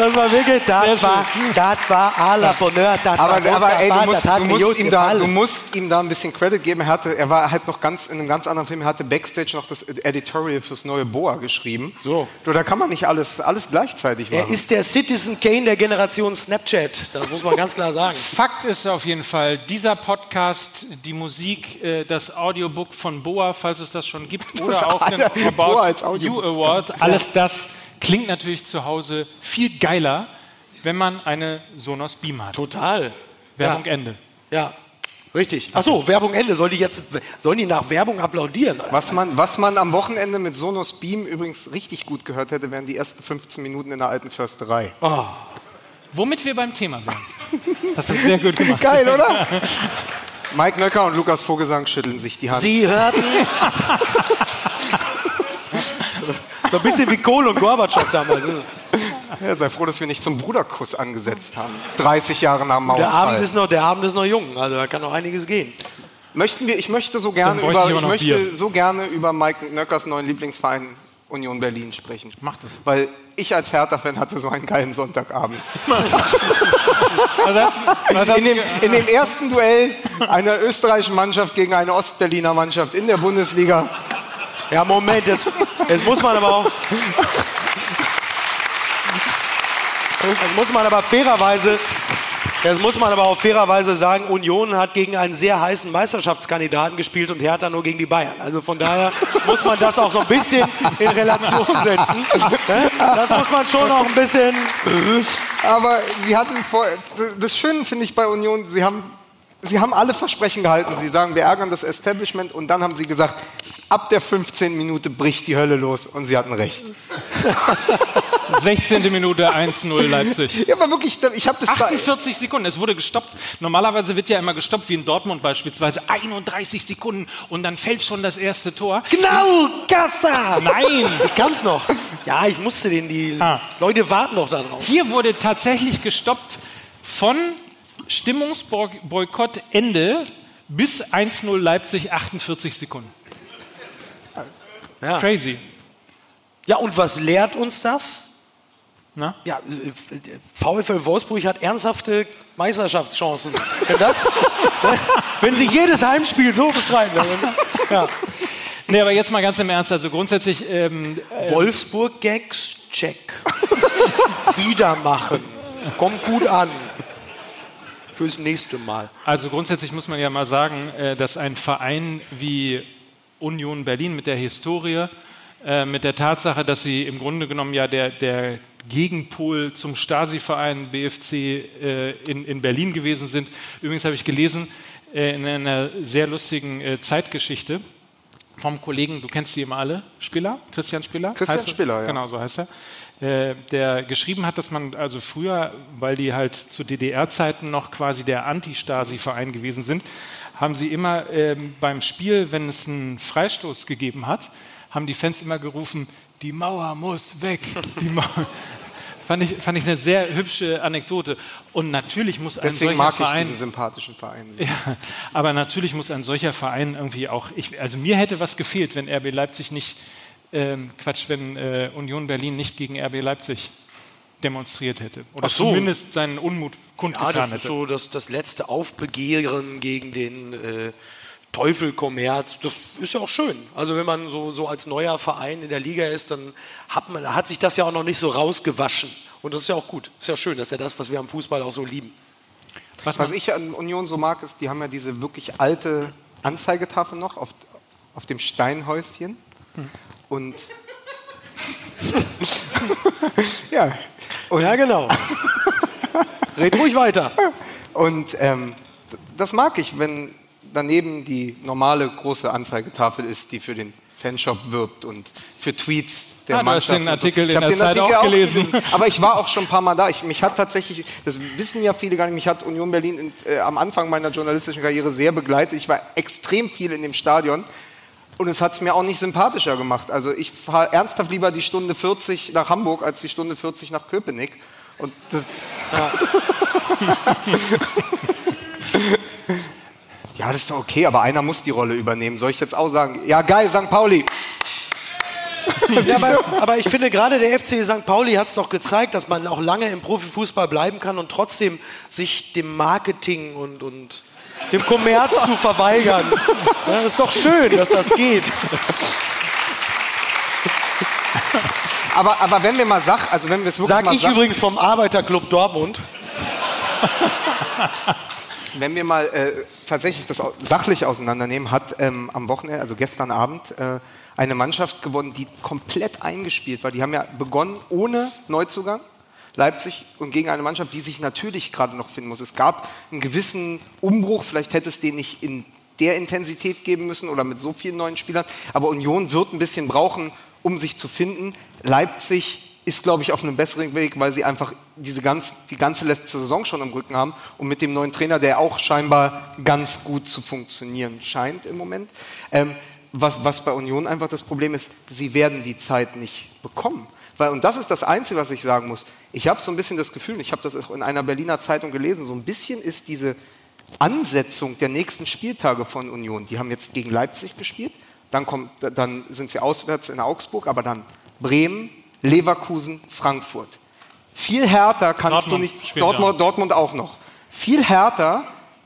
das war wirklich, das war, das war à la Bonheur, das war Aber, aber ey, du musst, du, musst ihm da, du musst ihm da ein bisschen Credit geben. Er, hatte, er war halt noch ganz in einem ganz anderen Film. Er hatte Backstage noch das Editorial fürs neue Boa geschrieben. So. Du, da kann man nicht alles, alles gleichzeitig er machen. ist der Citizen Kane der Generation Snapchat, das muss man ganz klar sagen. Fakt ist auf jeden Fall, dieser Podcast, die Musik, äh, das Audiobook von Boa, falls es das schon gibt, oder auch den About You Audiobook Award, alles das klingt natürlich zu Hause viel geiler, wenn man eine Sonos Beam hat. Total. Werbung ja. Ende. Ja, richtig. Achso, Werbung Ende. Soll die jetzt, sollen die nach Werbung applaudieren? Was man, was man am Wochenende mit Sonos Beam übrigens richtig gut gehört hätte, wären die ersten 15 Minuten in der alten Försterei. Oh, Womit wir beim Thema wären. Das ist sehr gut gemacht. Geil, oder? Mike Nöcker und Lukas Vogelsang schütteln sich die Hand. Sie hörten. so, ein bisschen wie Kohl und Gorbatschow damals. Ja, sei froh, dass wir nicht zum Bruderkuss angesetzt haben. 30 Jahre nach dem Mauerfall. Der Abend ist noch, der Abend ist noch jung, also da kann noch einiges gehen. Möchten wir, ich möchte so gerne ich über, ich möchte Bier. so gerne über Mike Nöckers neuen Lieblingsverein Union Berlin sprechen. Mach das. Weil ich als Hertha-Fan hatte so einen geilen Sonntagabend. Was hast, was hast In dem, in dem ersten Duell einer österreichischen Mannschaft gegen eine Ostberliner Mannschaft in der Bundesliga. Ja, Moment, jetzt, jetzt muss man aber auch. Jetzt muss man aber fairerweise. Jetzt muss man aber auch fairerweise sagen, Union hat gegen einen sehr heißen Meisterschaftskandidaten gespielt und Hertha nur gegen die Bayern. Also von daher muss man das auch so ein bisschen in Relation setzen. Ne? Das muss man schon auch ein bisschen. Aber sie hatten vor, das Schöne finde ich bei Union, sie haben, sie haben alle Versprechen gehalten. Sie sagen, wir ärgern das Establishment und dann haben sie gesagt, ab der 15. Minute bricht die Hölle los und sie hatten recht. 16. Minute 1-0 Leipzig. Ja, aber wirklich, ich habe das da, 48 Sekunden, es wurde gestoppt. Normalerweise wird ja immer gestoppt, wie in Dortmund beispielsweise. 31 Sekunden und dann fällt schon das erste Tor. Genau, Gassa! Nein! Ich kann's noch. Ja, ich musste den, die Ah. Leute warten noch darauf. Hier wurde tatsächlich gestoppt von Stimmungsboykott Ende bis 1-0 Leipzig 48 Sekunden. Ja. Crazy. ja, und was lehrt uns das? Na? Ja, äh, VfL Wolfsburg hat ernsthafte Meisterschaftschancen. Wenn, das, wenn sie jedes Heimspiel so bestreiten. dann- Ja. Nee, aber jetzt mal ganz im Ernst. Also grundsätzlich, ähm, Wolfsburg-Gags, check. Wieder machen. Kommt gut an. Fürs nächste Mal. also grundsätzlich muss man ja mal sagen, äh, dass ein Verein wie Union Berlin mit der Historie, äh, mit der Tatsache, dass sie im Grunde genommen ja der, der Gegenpol zum Stasi-Verein BFC äh, in, in Berlin gewesen sind. Übrigens habe ich gelesen in einer sehr lustigen Zeitgeschichte vom Kollegen, du kennst die immer alle, Spiller, Christian Spiller. Christian er? Spiller, ja. Genau, so heißt er. Äh, der geschrieben hat, dass man also früher, weil die halt zu DDR-Zeiten noch quasi der Anti-Stasi-Verein gewesen sind, haben sie immer ähm, beim Spiel, wenn es einen Freistoß gegeben hat, haben die Fans immer gerufen, die Mauer muss weg. Die Mauer. Fand ich, fand ich eine sehr hübsche Anekdote. Und natürlich muss ein deswegen solcher mag ich Verein. diesen sympathischen Verein. Ja, aber natürlich muss ein solcher Verein irgendwie auch. Ich, also mir hätte was gefehlt, wenn RB Leipzig nicht, ähm, Quatsch, wenn äh, Union Berlin nicht gegen RB Leipzig demonstriert hätte. Oder so. zumindest seinen Unmut Ja, kundgetan das ist hätte. so das, das letzte Aufbegehren gegen den äh, Teufelkommerz. Das ist ja auch schön. Also wenn man so, so als neuer Verein in der Liga ist, dann hat, man, hat sich das ja auch noch nicht so rausgewaschen. Und das ist ja auch gut. Ist ja schön, das ist ja das, was wir am Fußball auch so lieben. Was Was ich an Union so mag, ist, die haben ja diese wirklich alte Anzeigetafel noch auf, auf dem Steinhäuschen. Und ja, und, Ja, genau. Red ruhig weiter. und ähm, das mag ich, wenn daneben die normale große Anzeigetafel ist, die für den Fanshop wirbt und für Tweets der Ah, du hast Mannschaft. den so. Artikel Ich in der Zeit auch gelesen. Aber ich war auch schon ein paar Mal da. Ich, mich hat tatsächlich, das wissen ja viele gar nicht, mich hat Union Berlin in, äh, am Anfang meiner journalistischen Karriere sehr begleitet. Ich war extrem viel in dem Stadion. Und es hat es mir auch nicht sympathischer gemacht. Also ich fahre ernsthaft lieber die Stunde 40 nach Hamburg als die Stunde 40 nach Köpenick. Und das, ja, das ist doch okay, aber einer muss die Rolle übernehmen. Soll ich jetzt auch sagen, ja geil, St. Pauli. Ja, aber, aber ich finde, gerade der FC St. Pauli hat es doch gezeigt, dass man auch lange im Profifußball bleiben kann und trotzdem sich dem Marketing und, und dem Kommerz zu verweigern. Ja, das ist doch schön, dass das geht. Aber, aber wenn wir mal Sach, also wenn wir es wirklich Sag mal ich Sach- übrigens vom Arbeiterclub Dortmund. Wenn wir mal äh, tatsächlich das sachlich auseinandernehmen, hat ähm, am Wochenende, also gestern Abend, äh, eine Mannschaft gewonnen, die komplett eingespielt war. Die haben ja begonnen ohne Neuzugang, Leipzig, und gegen eine Mannschaft, die sich natürlich gerade noch finden muss. Es gab einen gewissen Umbruch, vielleicht hätte es den nicht in der Intensität geben müssen oder mit so vielen neuen Spielern, aber Union wird ein bisschen brauchen, um sich zu finden. Leipzig ist, glaube ich, auf einem besseren Weg, weil sie einfach diese ganz, die ganze letzte Saison schon im Rücken haben und mit dem neuen Trainer, der auch scheinbar ganz gut zu funktionieren scheint im Moment. Ähm, was, was bei Union einfach das Problem ist, sie werden die Zeit nicht bekommen. Weil, und das ist das Einzige, was ich sagen muss. Ich habe so ein bisschen das Gefühl, ich habe das auch in einer Berliner Zeitung gelesen, so ein bisschen ist diese Ansetzung der nächsten Spieltage von Union, die haben jetzt gegen Leipzig gespielt, dann, kommt, dann sind sie auswärts in Augsburg, aber dann Bremen, Leverkusen, Frankfurt. Viel härter kannst Dortmund du nicht, Dortmund, Dortmund auch noch. Viel härter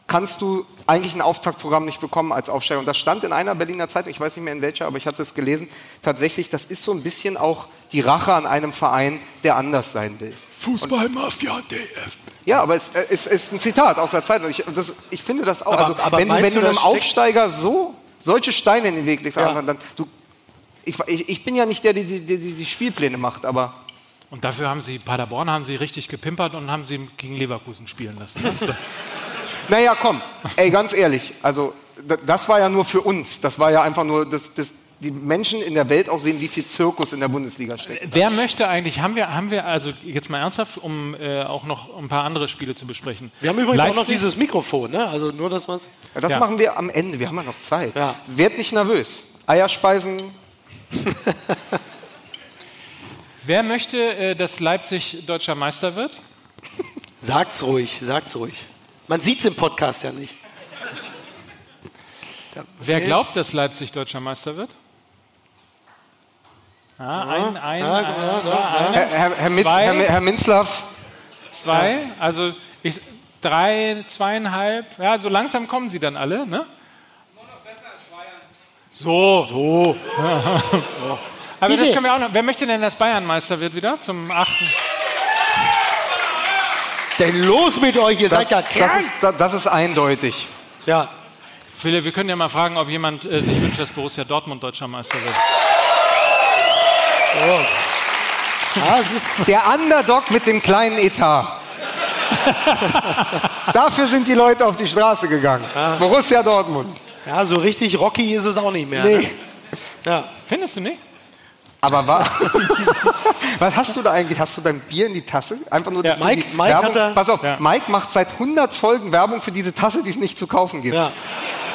kannst du eigentlich ein Auftaktprogramm nicht bekommen als Aufsteiger. Und das stand in einer Berliner Zeitung, ich weiß nicht mehr in welcher, aber ich hatte es gelesen. Tatsächlich, das ist so ein bisschen auch die Rache an einem Verein, der anders sein will. Fußballmafia DFB. Ja, aber es, äh, es ist ein Zitat aus der Zeitung. Ich, das, ich finde das auch. Aber- also, aber wenn wenn du du, einem Aufsteiger so solche Steine in den Weg legst, Ja. dann, du, ich, ich, bin ja nicht der, der die, die, die, die Spielpläne macht, aber Und dafür haben sie Paderborn haben sie richtig gepimpert und haben sie gegen Leverkusen spielen lassen. naja, komm, ey, ganz ehrlich, also das war ja nur für uns. Das war ja einfach nur, dass, dass die Menschen in der Welt auch sehen, wie viel Zirkus in der Bundesliga steckt. Wer möchte eigentlich, haben wir, haben wir also jetzt mal ernsthaft, um äh, auch noch ein paar andere Spiele zu besprechen. Wir haben übrigens auch noch Leipzig- dieses Mikrofon, ne? Also nur, dass man es. Ja, das Ja. machen wir am Ende, wir haben ja noch Zeit. Ja. Werd nicht nervös. Eierspeisen, Wer möchte, äh, dass Leipzig deutscher Meister wird? Sagt's ruhig, sagt's ruhig. Man sieht's im Podcast ja nicht. Wer glaubt, dass Leipzig deutscher Meister wird? Ein, ein, Ja, ein, ja, ein, Herr, Herr, Herr, Mitz, Zwei. Herr, Herr Minzlaff, zwei, also ich, drei, zweieinhalb, ja, so langsam kommen sie dann alle, ne? So. So. Aber das können wir auch noch. Wer möchte denn, dass Bayern Meister wird wieder? Zum achten. Denn los mit euch, ihr seid ja das krank. ist, das, das ist eindeutig. Ja. Philipp, wir können ja mal fragen, ob jemand äh, sich wünscht, dass Borussia Dortmund deutscher Meister wird. ja, es ist. Der Underdog mit dem kleinen Etat. Dafür sind die Leute auf die Straße gegangen. Borussia Dortmund. Ja, so richtig rocky ist es auch nicht mehr. Nee. Ne? Ja. Findest du nicht? Aber wa was hast du da eigentlich? Hast du dein Bier in die Tasse? Einfach nur, Ja, Mike- die Mike Werbung, hat da- Pass auf, Ja. Mike macht seit 100 Folgen Werbung für diese Tasse, die es nicht zu kaufen gibt. Ja.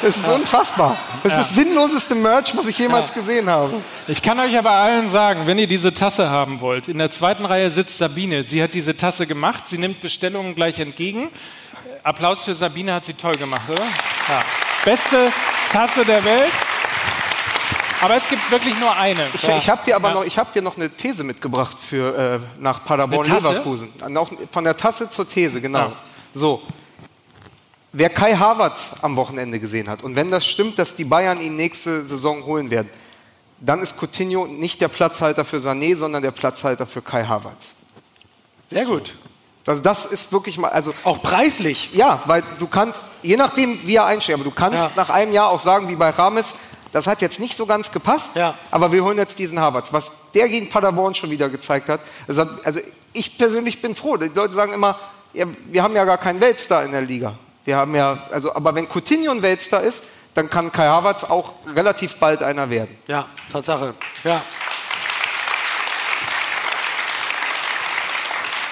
Das ist unfassbar. Das ist das sinnloseste Merch, was ich jemals gesehen habe. Ich kann euch aber allen sagen, wenn ihr diese Tasse haben wollt, in der zweiten Reihe sitzt Sabine. Sie hat diese Tasse gemacht, sie nimmt Bestellungen gleich entgegen. Applaus für Sabine, hat sie toll gemacht, oder? Ja. Beste Tasse der Welt. Aber es gibt wirklich nur eine. Ich, ich habe dir aber Ja. noch, ich hab dir noch eine These mitgebracht für, äh, nach Paderborn? Leverkusen. Noch von der Tasse zur These, genau. Ja. So. Wer Kai Havertz am Wochenende gesehen hat und wenn das stimmt, dass die Bayern ihn nächste Saison holen werden, dann ist Coutinho nicht der Platzhalter für Sané, sondern der Platzhalter für Kai Havertz. Sehr gut. Also das ist wirklich mal, also Auch preislich. ja, weil du kannst, je nachdem wie er einsteht, aber du kannst Ja. nach einem Jahr auch sagen, wie bei Rames, das hat jetzt nicht so ganz gepasst, Ja. aber wir holen jetzt diesen Havertz. Was der gegen Paderborn schon wieder gezeigt hat, hat also ich persönlich bin froh. Die Leute sagen immer, ja, wir haben ja gar keinen Weltstar in der Liga. Wir haben ja, also, aber wenn Coutinho ein Weltstar ist, dann kann Kai Havertz auch relativ bald einer werden. Ja, Tatsache. Ja.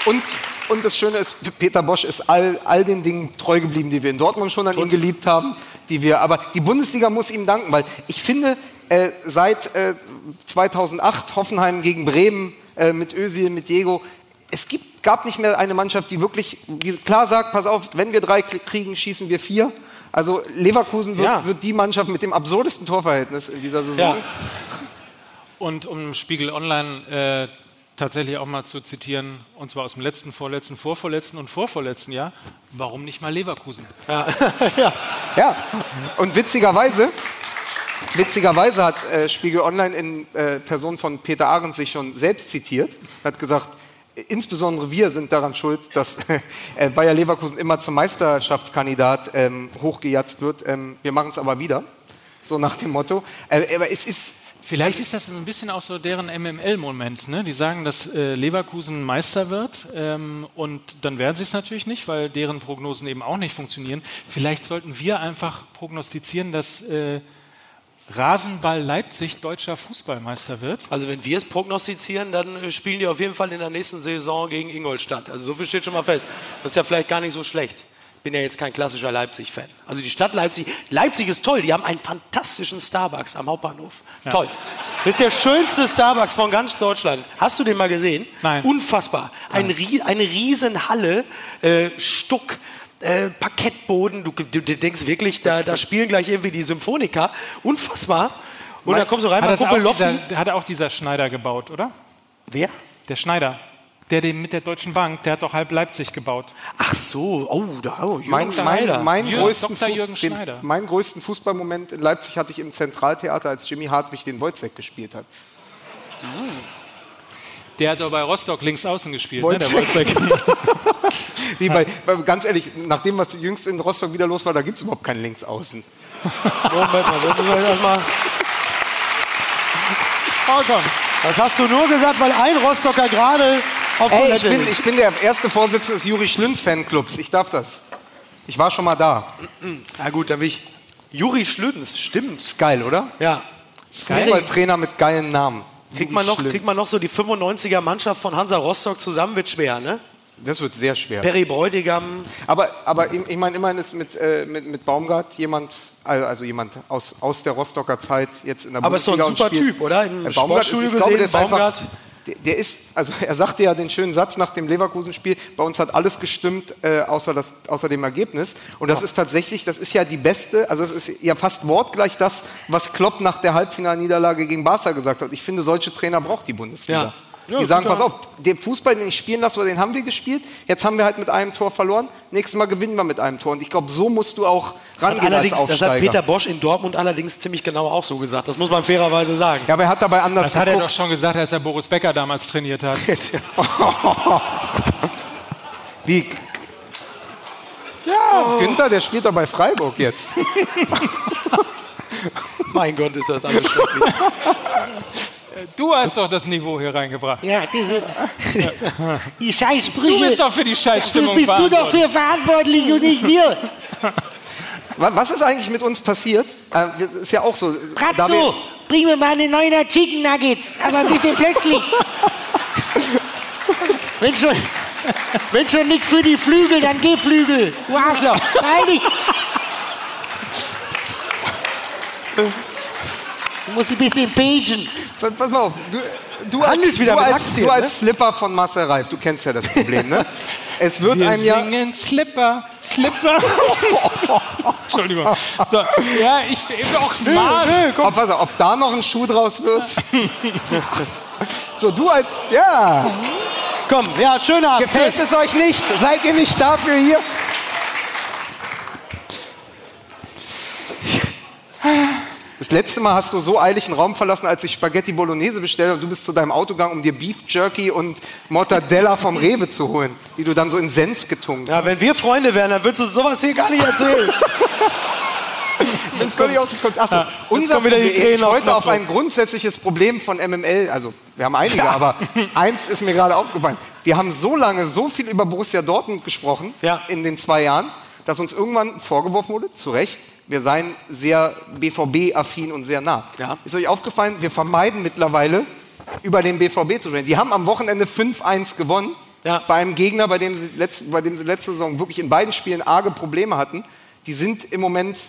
Und, und das Schöne ist, Peter Bosch ist all, all den Dingen treu geblieben, die wir in Dortmund schon an ihm geliebt haben. Die wir, aber die Bundesliga muss ihm danken, weil ich finde, äh, seit äh, 2008 Hoffenheim gegen Bremen äh, mit Özil, mit Diego, es gibt, gab nicht mehr eine Mannschaft, die wirklich die klar sagt, pass auf, wenn wir drei kriegen, schießen wir vier. Also Leverkusen wird, Ja. wird die Mannschaft mit dem absurdesten Torverhältnis in dieser Saison. Ja. Und um Spiegel Online äh, tatsächlich auch mal zu zitieren, und zwar aus dem letzten, vorletzten, vorvorletzten und vorvorletzten Jahr, warum nicht mal Leverkusen? Ja, und witzigerweise, witzigerweise hat äh, Spiegel Online in äh, Person von Peter Arendt sich schon selbst zitiert, hat gesagt, äh, insbesondere wir sind daran schuld, dass äh, Bayer Leverkusen immer zum Meisterschaftskandidat ähm, hochgejatzt wird. Ähm, wir machen es aber wieder, so nach dem Motto. Äh, aber es ist Vielleicht ist das ein bisschen auch so deren MML-Moment. Ne? Die sagen, dass äh, Leverkusen Meister wird ähm, und dann werden sie es natürlich nicht, weil deren Prognosen eben auch nicht funktionieren. Vielleicht sollten wir einfach prognostizieren, dass äh, Rasenball Leipzig deutscher Fußballmeister wird. Also wenn wir es prognostizieren, dann äh, spielen die auf jeden Fall in der nächsten Saison gegen Ingolstadt. Also so viel steht schon mal fest. Das ist ja vielleicht gar nicht so schlecht. Bin ja jetzt kein klassischer Leipzig-Fan. Also die Stadt Leipzig, Leipzig ist toll, die haben einen fantastischen Starbucks am Hauptbahnhof. Ja. Toll. Das ist der schönste Starbucks von ganz Deutschland. Hast du den mal gesehen? Nein. Unfassbar. Ein, eine riesen Halle, äh, Stuck, äh, Parkettboden. Du, du, du, denkst wirklich, da, da spielen gleich irgendwie die Symphoniker. Unfassbar. Und da kommst du rein, hat, auch dieser, hat auch dieser Schneider gebaut, oder? Wer? Der Schneider. Der, der mit der Deutschen Bank, der hat doch halb Leipzig gebaut. Ach so, oh, da, oh mein, mein, mein, Jürgen, größten den, mein größten Fußballmoment in Leipzig hatte ich im Zentraltheater, als Jimmy Hartwig den Wojcek gespielt hat. Der hat doch bei Rostock links außen gespielt, ne, der Wojcek. Wie bei, ganz ehrlich, nach dem, was jüngst in Rostock wieder los war, da gibt es überhaupt keinen Linksaußen. Moment mal, das mal. Oh, komm. Das hast du nur gesagt, weil ein Rostocker gerade auf Ey, ich bin, ich bin der erste Vorsitzende des Juri Schlünz Fanclubs. Ich darf das. Ich war schon mal da. Na gut, dann will ich. Juri Schlünz, stimmt. Ist geil, oder? Ja. Fußballtrainer mit geilen Namen. Kriegt man, noch, kriegt man noch so die 95er Mannschaft von Hansa Rostock zusammen? Wird schwer, ne? Das wird sehr schwer. Perry Bräutigam. Aber, aber ich, ich meine, immerhin ist mit, äh, mit, mit Baumgart jemand, also jemand aus, aus der Rostocker Zeit jetzt in der aber Bundesliga. Aber ist so ein super Typ, oder? Im Baumgart Sportstudio ist, gesehen, glaube, Baumgart. Einfach, der, ist, also er sagte ja den schönen Satz nach dem Leverkusen-Spiel, bei uns hat alles gestimmt, äh, außer, das, außer dem Ergebnis. Und das ist tatsächlich, das ist ja die beste, also es ist ja fast wortgleich das, was Klopp nach der Halbfinalniederlage gegen Barca gesagt hat. Ich finde, solche Trainer braucht die Bundesliga. Ja. Ja, die sagen, pass auf, den Fußball, den ich spielen lasse, den haben wir gespielt. Jetzt haben wir halt mit einem Tor verloren. Nächstes Mal gewinnen wir mit einem Tor. Und ich glaube, so musst du auch rangehen als Aufsteiger. Das hat Peter Bosch in Dortmund allerdings ziemlich genau auch so gesagt. Das muss man fairerweise sagen. Ja, aber er hat dabei anders Das hat er doch schon gesagt, als er Boris Becker damals trainiert hat. Wie? Ja, oh. Günther, der spielt doch bei Freiburg jetzt. mein Gott, ist das alles schrecklich. Du hast doch das Niveau hier reingebracht. Ja, diese die Scheißsprüche. Du bist doch für die Scheißstimmung bist du doch für verantwortlich und nicht wir. Was ist eigentlich mit uns passiert? Äh, ist ja auch so. Ratzo, bring mir mal eine neue Chicken Nuggets, aber ein bisschen plötzlich. wenn schon, wenn schon nichts für die Flügel, dann geh Flügel. Du Arschloch. Nein, ich. Du musst ein bisschen pagen. Pass mal auf, du, du als, wieder du als, Aktien, du als ne? Slipper von Marcel Reif, du kennst ja das Problem, ne? Es wird Wir einem ja. singen Slipper, Slipper. Entschuldigung. So, ja, ich doch mal. Ob, pass auf, ob da noch ein Schuh draus wird? so, du als, ja. Komm, ja, schöner Abend. Gefällt es euch nicht? Seid ihr nicht dafür hier? Das letzte Mal hast du so eilig einen Raum verlassen, als ich Spaghetti Bolognese bestellte und du bist zu deinem Auto gegangen, um dir Beef Jerky und Mortadella vom Rewe zu holen, die du dann so in Senf getunkt hast. Ja, wenn wir Freunde wären, dann würdest du sowas hier gar nicht erzählen. Jetzt völlig aus dem Achso, ja, unser Problem, ich wollte auf ein grundsätzliches Problem von MML, also wir haben einige, ja. aber eins ist mir gerade aufgefallen. Wir haben so lange so viel über Borussia Dortmund gesprochen ja. in den zwei Jahren, dass uns irgendwann vorgeworfen wurde, zu Recht, wir seien sehr BVB-affin und sehr nah. Ja. Ist euch aufgefallen, wir vermeiden mittlerweile, über den BVB zu sprechen. Die haben am Wochenende 5-1 gewonnen. Ja. Bei einem Gegner, bei dem, sie letzte, bei dem sie letzte Saison wirklich in beiden Spielen arge Probleme hatten. Die sind im Moment.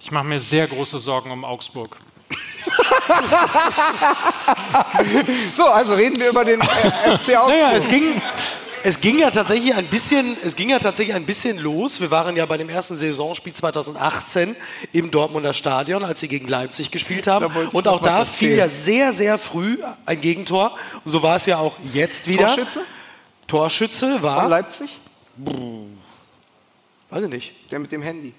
Ich mache mir sehr große Sorgen um Augsburg. so, also reden wir über den äh, FC Augsburg. Naja, es ging, es ging ja tatsächlich ein bisschen, es ging ja tatsächlich ein bisschen los. Wir waren ja bei dem ersten Saisonspiel 2018 im Dortmunder Stadion, als sie gegen Leipzig gespielt haben. Und auch da fiel ja sehr, sehr früh ein Gegentor. Und so war es ja auch jetzt wieder. Torschütze? Torschütze war. Von Leipzig? Brr. Weiß ich nicht. Der mit dem Handy.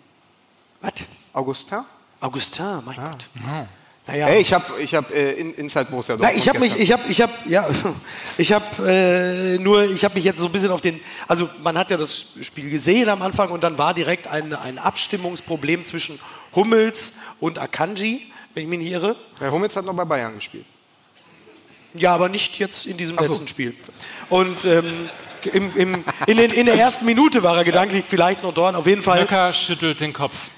Was? Augustin? Augustin, mein ah. Gott. Ja. Naja. Hey, ich habe ich hab, äh, in, Inside Borussia Dortmund. ich habe mich, ich habe, ich habe, ja, ich habe äh, nur, ich habe mich jetzt so ein bisschen auf den, also man hat ja das Spiel gesehen am Anfang und dann war direkt ein, ein Abstimmungsproblem zwischen Hummels und Akanji, wenn ich mich nicht irre. Der Hummels hat noch bei Bayern gespielt. Ja, aber nicht jetzt in diesem so. letzten Spiel. Und ähm, im, im, in, den, in der ersten Minute war er gedanklich vielleicht noch dort. Auf jeden Fall. Nöcker schüttelt den Kopf.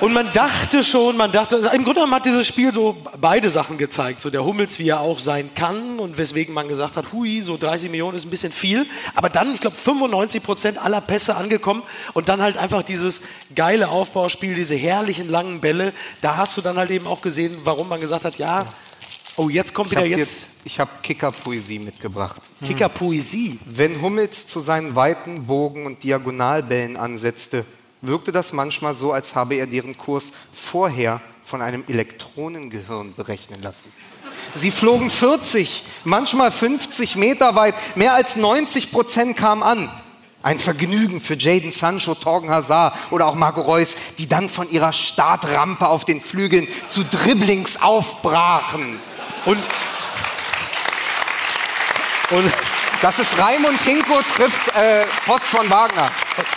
Und man dachte schon, man dachte, im Grunde genommen hat dieses Spiel so beide Sachen gezeigt. So der Hummels, wie er auch sein kann und weswegen man gesagt hat, hui, so 30 Millionen ist ein bisschen viel. Aber dann, ich glaube, 95 Prozent aller Pässe angekommen und dann halt einfach dieses geile Aufbauspiel, diese herrlichen langen Bälle. Da hast du dann halt eben auch gesehen, warum man gesagt hat, ja, oh, jetzt kommt wieder habe jetzt ich hab Kicker-Poesie mitgebracht. Kicker-Poesie. Wenn Hummels zu seinen weiten Bogen und Diagonalbällen ansetzte, wirkte das manchmal so, als habe er deren Kurs vorher von einem Elektronengehirn berechnen lassen. Sie flogen 40, manchmal 50 Meter weit, mehr als 90 Prozent kamen an. Ein Vergnügen für Jaden Sancho, Torgen Hazard oder auch Marco Reus, die dann von ihrer Startrampe auf den Flügeln zu Dribblings aufbrachen. Und, und Das ist Raimund Hinko trifft äh, Post von Wagner.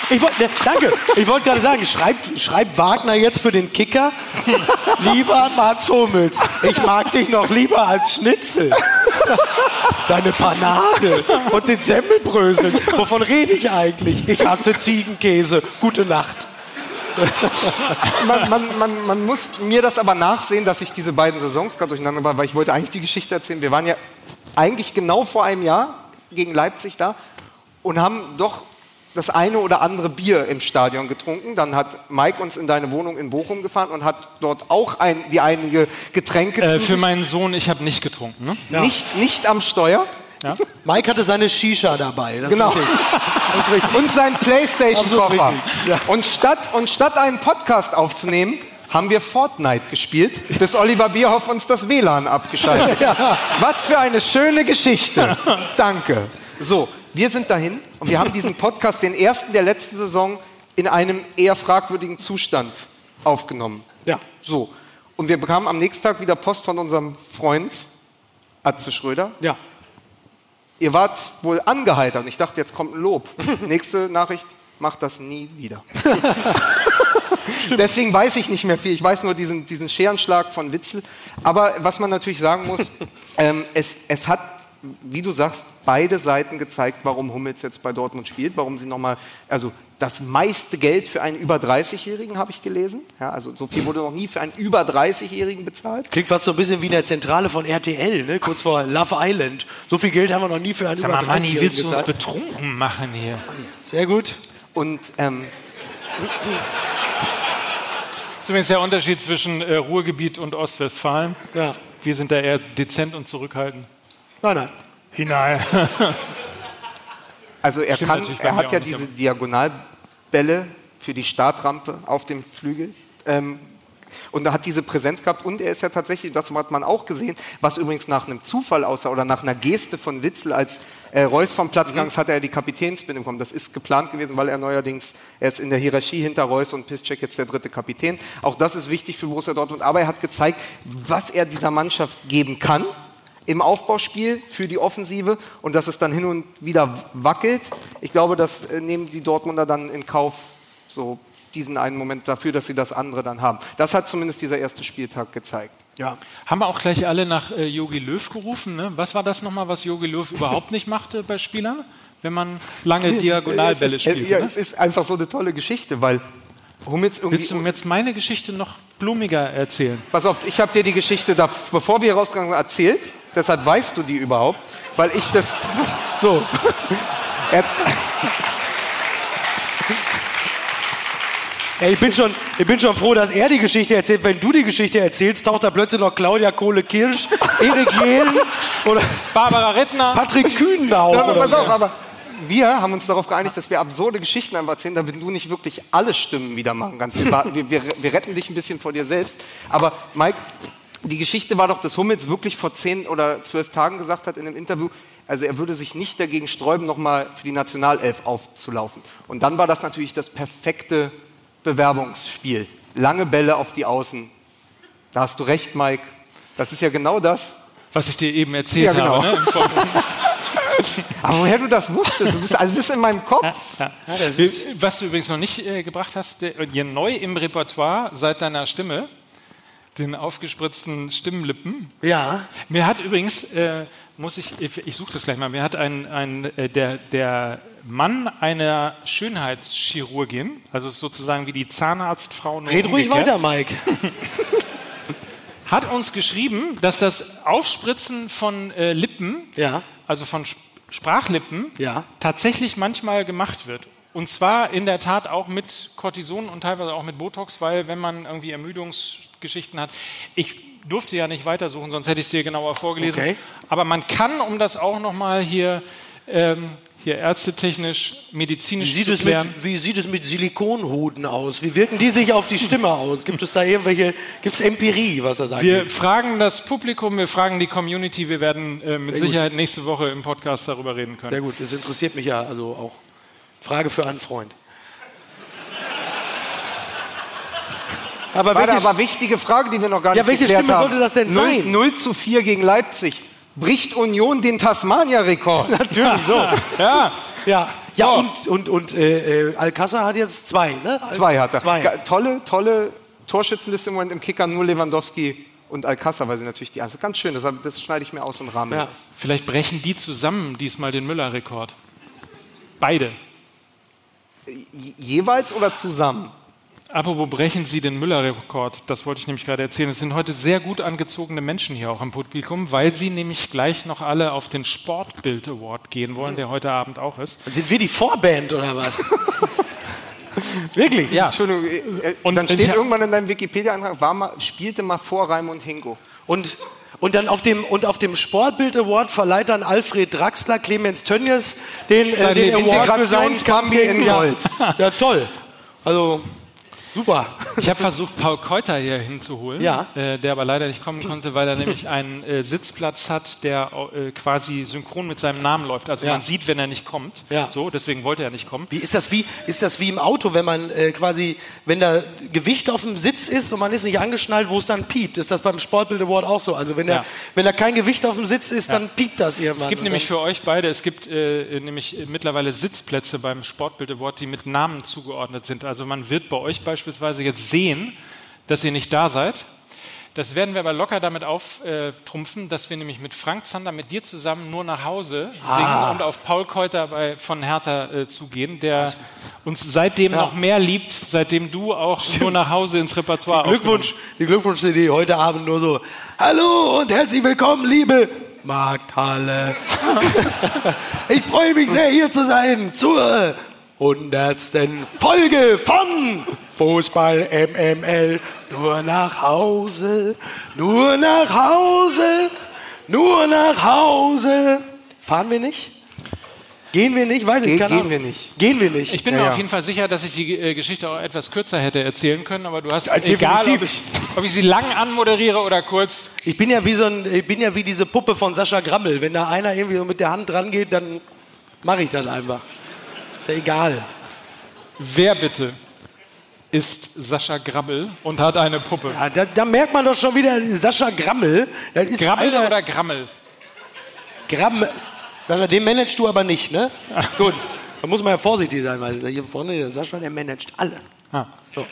Ich wollt, ne, danke. Ich wollte gerade sagen, schreibt, schreibt Wagner jetzt für den Kicker? Lieber Mats Hummels, ich mag dich noch lieber als Schnitzel. Deine Panade und den Semmelbrösel. Wovon rede ich eigentlich? Ich hasse Ziegenkäse. Gute Nacht. Man, man, man, man muss mir das aber nachsehen, dass ich diese beiden Saisons gerade durcheinander war, weil ich wollte eigentlich die Geschichte erzählen. Wir waren ja eigentlich genau vor einem Jahr gegen Leipzig da und haben doch das eine oder andere Bier im Stadion getrunken. Dann hat Mike uns in deine Wohnung in Bochum gefahren und hat dort auch ein, die einige Getränke Äh, zu für meinen Sohn, ich habe nicht getrunken. Ne? nicht, nicht am Steuer. Mike hatte seine Shisha dabei. Das Genau. Ist richtig. Das ist richtig. Und sein Playstation-Koffer. Ja. Und, statt, und statt einen Podcast aufzunehmen, haben wir Fortnite gespielt, bis Oliver Bierhoff uns das WLAN abgeschaltet hat. Was für eine schöne Geschichte. Danke. So, wir sind dahin und wir haben diesen Podcast, den ersten der letzten Saison, in einem eher fragwürdigen Zustand aufgenommen. Ja. So. Und wir bekamen am nächsten Tag wieder Post von unserem Freund Atze Schröder. Ja. Ihr wart wohl angeheitert. Ich dachte, jetzt kommt ein Lob. Nächste Nachricht, macht das nie wieder. Deswegen weiß ich nicht mehr viel. Ich weiß nur diesen, diesen Scherenschlag von Witzel. Aber was man natürlich sagen muss, ähm, es, es hat, wie du sagst, beide Seiten gezeigt, warum Hummels jetzt bei Dortmund spielt, warum sie nochmal, also das meiste Geld für einen über 30-Jährigen habe ich gelesen. Ja, also so viel wurde noch nie für einen über 30-Jährigen bezahlt. Klingt fast so ein bisschen wie in der Zentrale von RTL, ne? kurz vor Love Island. So viel Geld haben wir noch nie für einen Sag mal, über Manni, 30 willst du uns gezahlt. betrunken machen hier? Sehr gut. Und ähm, Das ist übrigens der Unterschied zwischen äh, Ruhrgebiet und Ostwestfalen. Ja. Wir sind da eher dezent und zurückhaltend. Nein, nein. Hinein. Also er, Stimmt kann, er hat ja diese aber- Diagonalbälle für die Startrampe auf dem Flügel. Ähm, und er hat diese Präsenz gehabt und er ist ja tatsächlich, das hat man auch gesehen, was übrigens nach einem Zufall aussah oder nach einer Geste von Witzel, als äh, Reus vom Platz gegangen ist, hat er die Kapitänsbinde bekommen. Das ist geplant gewesen, weil er neuerdings, er ist in der Hierarchie hinter Reus und Piszczek jetzt der dritte Kapitän. Auch das ist wichtig für Borussia Dortmund, aber er hat gezeigt, was er dieser Mannschaft geben kann im Aufbauspiel für die Offensive und dass es dann hin und wieder wackelt. Ich glaube, das äh, nehmen die Dortmunder dann in Kauf, so diesen einen Moment dafür, dass sie das andere dann haben. Das hat zumindest dieser erste Spieltag gezeigt. Ja. Haben wir auch gleich alle nach äh, Jogi Löw gerufen? Ne? Was war das nochmal, was Jogi Löw überhaupt nicht machte bei Spielern? Wenn man lange Diagonalbälle es ist, äh, spielt. ja, ne? es ist einfach so eine tolle Geschichte, weil Hummels irgendwie... Willst du mir jetzt meine Geschichte noch blumiger erzählen? Pass auf, ich habe dir die Geschichte, da, bevor wir rausgegangen sind, erzählt. Deshalb weißt du die überhaupt, weil ich das... So. Jetzt, Ey, ich, bin schon, ich bin schon froh, dass er die Geschichte erzählt. Wenn du die Geschichte erzählst, taucht da plötzlich noch Claudia Kohle-Kirsch, Erik Jehlen oder Barbara Rittner. Patrick Kühn auf. Ja, pass auf, aber wir haben uns darauf geeinigt, dass wir absurde Geschichten einfach erzählen, damit du nicht wirklich alle Stimmen wieder machen kannst. Wir, wir, wir retten dich ein bisschen vor dir selbst. Aber Mike, die Geschichte war doch, dass Hummels wirklich vor zehn oder zwölf Tagen gesagt hat in einem Interview, also er würde sich nicht dagegen sträuben, nochmal für die Nationalelf aufzulaufen. Und dann war das natürlich das perfekte Bewerbungsspiel. Lange Bälle auf die Außen. Da hast du recht, Mike. Das ist ja genau das, Was ich dir eben erzählt Ja, genau. habe. Ne? Im Vorfeld. aber woher du das wusstest, du bist, also bist in meinem Kopf. Was du übrigens noch nicht äh, gebracht hast, der, hier neu im Repertoire seit deiner Stimme, Den aufgespritzten Stimmlippen. Ja. Mir hat übrigens, äh, muss ich, ich, suche das gleich mal, mir hat ein, ein äh, der, der Mann einer Schönheitschirurgin, also sozusagen wie die Zahnarztfrau. Red ruhig weiter, Mike. Hat uns geschrieben, dass das Aufspritzen von äh, Lippen, Ja. also von Sp Sprachlippen, Ja. tatsächlich manchmal gemacht wird. Und zwar in der Tat auch mit Cortison und teilweise auch mit Botox, weil wenn man irgendwie Ermüdungsgeschichten hat, ich durfte ja nicht weitersuchen, sonst hätte ich es dir genauer vorgelesen. Okay. Aber man kann, um das auch nochmal hier, ähm, hier ärztetechnisch, medizinisch Wie sieht, zu es klären. mit, wie sieht es mit Silikonhoden aus? Wie wirken die sich auf die Stimme aus? Gibt es da irgendwelche, gibt es Empirie, was das Wir angeht? fragen das Publikum, wir fragen die Community, wir werden äh, mit Sicherheit nächste Woche im Podcast darüber reden können. Sehr gut, das interessiert mich ja also auch. Frage für einen Freund. Aber Warte, welche, aber wichtige Frage, die wir noch gar Ja, nicht welche geklärt Stimme haben. sollte das denn 0, sein? 0 zu 4 gegen Leipzig. Bricht Union den Tasmania-Rekord? natürlich so. Ja, Ja, ja So. und, und, und äh, äh, Alcázar hat jetzt zwei, ne? Al- Zwei hat er. Zwei. Tolle, tolle Torschützenliste im Moment im Kicker, nur Lewandowski und Alcázar, weil sie natürlich die Ganz schön, das, das schneide ich mir aus und rahme Ja. das. vielleicht brechen die zusammen diesmal den Müller-Rekord. Beide. Je- Jeweils oder zusammen? Apropos brechen Sie den Müller-Rekord, das wollte ich nämlich gerade erzählen. Es sind heute sehr gut angezogene Menschen hier auch im Publikum, weil sie nämlich gleich noch alle auf den Sportbild Award gehen wollen, der heute Abend auch ist. Sind wir die Vorband oder was? Wirklich? Ja. Entschuldigung, äh, äh, Und dann steht irgendwann in deinem Wikipedia-Antrag, war mal, spielte mal vor Raimund Hingo. Und, und dann auf dem, und auf dem Sportbild Award verleiht dann Alfred Draxler Clemens Tönnies den, äh, den Award für seinen in ja, Gold. ja, toll. Also, super. Ich habe versucht, Paul Keuter hier hinzuholen, Ja. äh, der aber leider nicht kommen konnte, weil er nämlich einen äh, Sitzplatz hat, der äh, quasi synchron mit seinem Namen läuft. Also Ja. man sieht, wenn er nicht kommt. Ja. So, deswegen wollte er nicht kommen. Wie ist das wie, ist das wie im Auto, wenn man äh, quasi, wenn da Gewicht auf dem Sitz ist und man ist nicht angeschnallt, wo es dann piept? Ist das beim Sportbild Award auch so? Also wenn da, wenn da kein Gewicht auf dem Sitz ist, dann piept das irgendwann. Es gibt nämlich für euch beide, es gibt äh, nämlich mittlerweile Sitzplätze beim Sportbild Award, die mit Namen zugeordnet sind. Also man wird bei euch beispielsweise jetzt sehen, dass ihr nicht da seid. Das werden wir aber locker damit auftrumpfen, dass wir nämlich mit Frank Zander, mit dir zusammen nur nach Hause singen Ah. und auf Paul Keuter bei, von Hertha äh, zugehen, der uns seitdem noch mehr liebt, seitdem du auch nur nach Hause ins Repertoire Glückwunsch, die Glückwunsch-CD heute Abend nur so. Hallo und herzlich willkommen, liebe Markthalle. ich freue mich sehr, hier zu sein zur hundertsten Folge von Fußball MML. Nur nach Hause, nur nach Hause, nur nach Hause. Fahren wir nicht? Gehen wir nicht? Weiß ich Ge- keine gehen Ahnung. wir nicht. Gehen wir nicht. Ich bin Ja, mir ja. auf jeden Fall sicher, dass ich die äh, Geschichte auch etwas kürzer hätte erzählen können, aber du hast, Ja, egal ob definitiv. ich, ob ich sie lang anmoderiere oder kurz, Ich bin ja wie so ein, ich bin ja wie diese Puppe von Sascha Grammel. Wenn da einer irgendwie so mit der Hand dran geht, dann mache ich das einfach. Ist ja egal. wer bitte ist Sascha Grabbel und hat eine Puppe? Ja, da, da merkt man doch schon wieder Sascha Grammel. Das ist Grabbel einer- oder Grammel? Gramm. Sascha, den managst du aber nicht, ne? Gut. Da muss man ja vorsichtig sein, weil hier vorne der Sascha, der managt alle. Ah. So.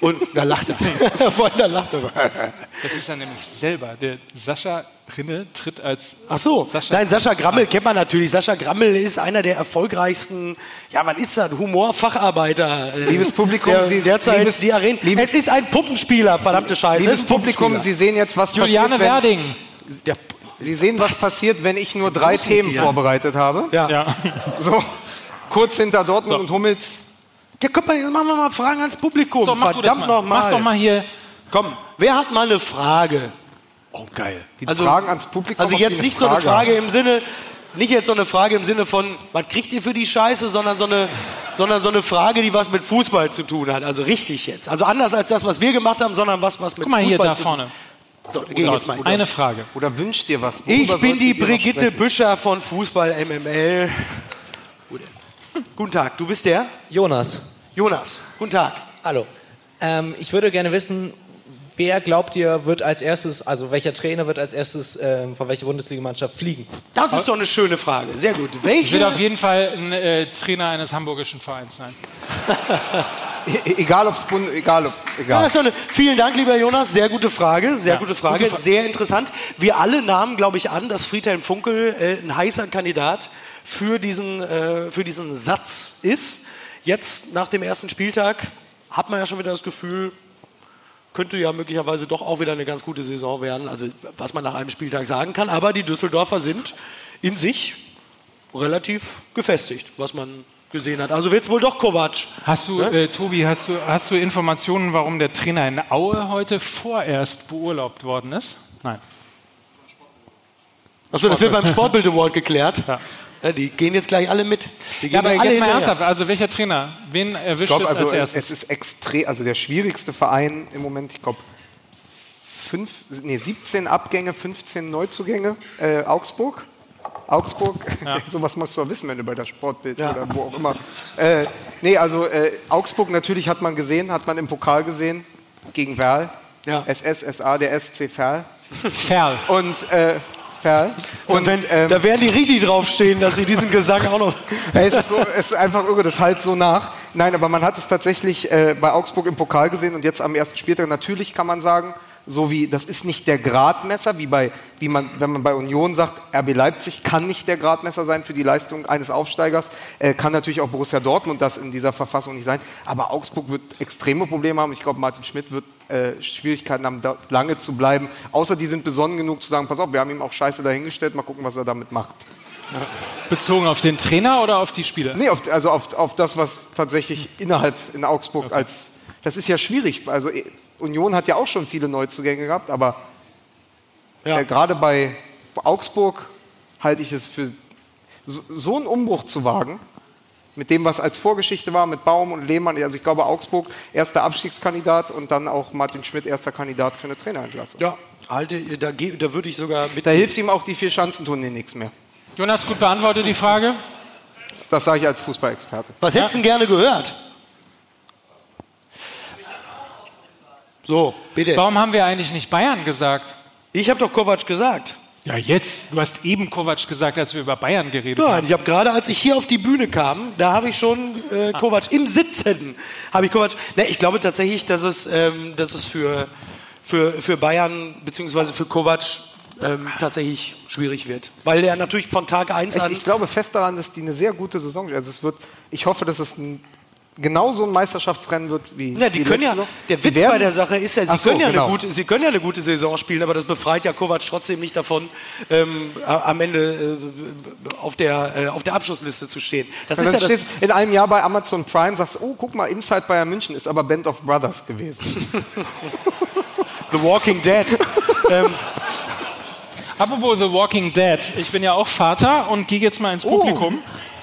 Und da lacht er. Vorhin da lacht er. Das ist er nämlich selber. Der Sascha Rinne tritt als Ach so, Sascha- nein, Sascha Grammel kennt man natürlich. Sascha Grammel ist einer der erfolgreichsten, ja, was ist das, Humorfacharbeiter. äh, Liebes Publikum, der, Sie- derzeit liebes- die Arena. liebes- es ist ein Puppenspieler, verdammte Scheiße. es Liebes Publikum. Sie sehen jetzt, was Juliane passiert, wenn, Werding. Der, Sie sehen, was, passiert, wenn ich nur drei Themen vorbereitet habe. ja. Ja. So, kurz hinter Dortmund So. und Hummels. Ja, guck mal, jetzt machen wir mal Fragen ans Publikum. So, mach du das Verdammt mal. noch mal. Mach doch mal hier. Komm, wer hat mal eine Frage? Oh, geil. Die Also- Fragen ans Publikum. Also jetzt nicht so eine haben. Frage im Sinne, nicht jetzt so eine Frage im Sinne von, was kriegt ihr für die Scheiße, sondern so eine, sondern so eine Frage, die was mit Fußball zu tun hat. Also richtig jetzt. Also anders als das, was wir gemacht haben, sondern was, was mit Guck mal hier Fußball da zu vorne. tun hat. So, mal. Eine Frage. Oder wünscht dir was? Ich bin die ihr Brigitte? Büscher von Fußball MML. Gut. Guten Tag, du bist der? Jonas, Jonas. Guten Tag. hallo. Ähm, ich würde gerne wissen, wer glaubt ihr wird als erstes, also welcher Trainer wird als erstes ähm, von welcher Bundesligamannschaft fliegen? Das ist doch eine schöne Frage. Sehr gut. Ich will auf Welche? jeden Fall ein äh, Trainer eines hamburgischen Vereins sein. E egal, ob's Bund, egal ob egal. Ja, eine, vielen Dank, lieber Jonas. Sehr gute Frage. Sehr Ja, gute Frage. gute Fra- sehr interessant. Wir alle nahmen, glaube ich, an, dass Friedhelm Funkel äh, ein heißer Kandidat für diesen, äh, für diesen Satz ist. Jetzt, nach dem ersten Spieltag, hat man ja schon wieder das Gefühl, könnte ja möglicherweise doch auch wieder eine ganz gute Saison werden. Also, was man nach einem Spieltag sagen kann. Aber die Düsseldorfer sind in sich relativ gefestigt, was man gesehen hat. Also wird es wohl doch Kovac. Hast du, äh, Tobi, hast du, hast du Informationen, warum der Trainer in Aue heute vorerst beurlaubt worden ist? Nein. Achso, das wird beim Sportbild Award geklärt. Ja. Ja, die gehen jetzt gleich alle mit. Die gehen Ja, aber alle jetzt mal hinterher. ernsthaft, also welcher Trainer? Wen erwischt Ich glaube, es also als erstes? es ist extrem, also der schwierigste Verein im Moment, ich glaube, fünf, nee, 17 Abgänge, 15 Neuzugänge, äh, Augsburg. Augsburg, sowas musst du doch wissen, wenn du bei der Sportbild Ja. oder wo auch immer. Äh, nee, also äh, Augsburg natürlich hat man gesehen, hat man im Pokal gesehen, gegen Werl. Ja. SS, SA, der SC Verl. Ferl. Und äh, Verl. Und Und wenn, ähm, da werden die richtig draufstehen, dass sie diesen Gesang auch noch. Ja, es, ist so, es ist einfach irre, das halt so nach. Nein, aber man hat es tatsächlich äh, bei Augsburg im Pokal gesehen und jetzt am ersten Spieltag. Natürlich kann man sagen, so wie das ist nicht der Gradmesser, wie bei, wie man, wenn man bei Union sagt, RB Leipzig kann nicht der Gradmesser sein für die Leistung eines Aufsteigers, äh, kann natürlich auch Borussia Dortmund das in dieser Verfassung nicht sein. Aber Augsburg wird extreme Probleme haben. Ich glaube, Martin Schmidt wird äh, Schwierigkeiten haben, da lange zu bleiben. Außer die sind besonnen genug zu sagen, pass auf, wir haben ihm auch Scheiße dahingestellt, mal gucken, was er damit macht. Bezogen auf den Trainer oder auf die Spieler? Nee, auf, also auf, auf das, was tatsächlich innerhalb in Augsburg als. Das ist ja schwierig. Also Union hat ja auch schon viele Neuzugänge gehabt, aber Ja. äh, gerade bei Augsburg halte ich es für so, so einen Umbruch zu wagen. Mit dem, was als Vorgeschichte war, mit Baum und Lehmann. Also ich glaube, Augsburg erster Abstiegskandidat und dann auch Martin Schmidt erster Kandidat für eine Trainerentlassung. Ja, halte, da, da würde ich sogar mit. Da hilft ihm auch die vier Schanzentournee nichts mehr. Jonas, gut beantwortet die Frage. Das sage ich als Fußballexperte. Was hättest du denn gerne gehört? So, bitte. Warum haben wir eigentlich nicht Bayern gesagt? Ich habe doch Kovac gesagt. Ja, jetzt. Du hast eben Kovac gesagt, als wir über Bayern geredet haben. Nein, ich habe gerade, als ich hier auf die Bühne kam, da habe ich schon äh, Kovac im Sitzen. Habe ich Kovac. Ne, ich glaube tatsächlich, dass es, ähm, dass es für, für, für Bayern bzw. für Kovac ähm, tatsächlich schwierig wird, weil er natürlich von Tag 1 Ich, an. ich glaube fest daran, dass die eine sehr gute Saison. Also es wird, ich hoffe, dass es ein, genau so ein Meisterschaftsrennen wird wie Ja, die, können ja, letzte. der Die Witz werden- bei der Sache ist ja, sie, so, können ja genau. eine gute, sie können ja eine gute Saison spielen, aber das befreit ja Kovac trotzdem nicht davon, ähm, am Ende äh, auf, der, äh, auf der Abschlussliste zu stehen. Das Und ist ja das, stehst in einem Jahr bei Amazon Prime, sagst, oh, guck mal, Inside Bayern München ist aber Band of Brothers gewesen. The Walking Dead. ähm, Apropos The Walking Dead. Ich bin ja auch Vater und gehe jetzt mal ins Publikum.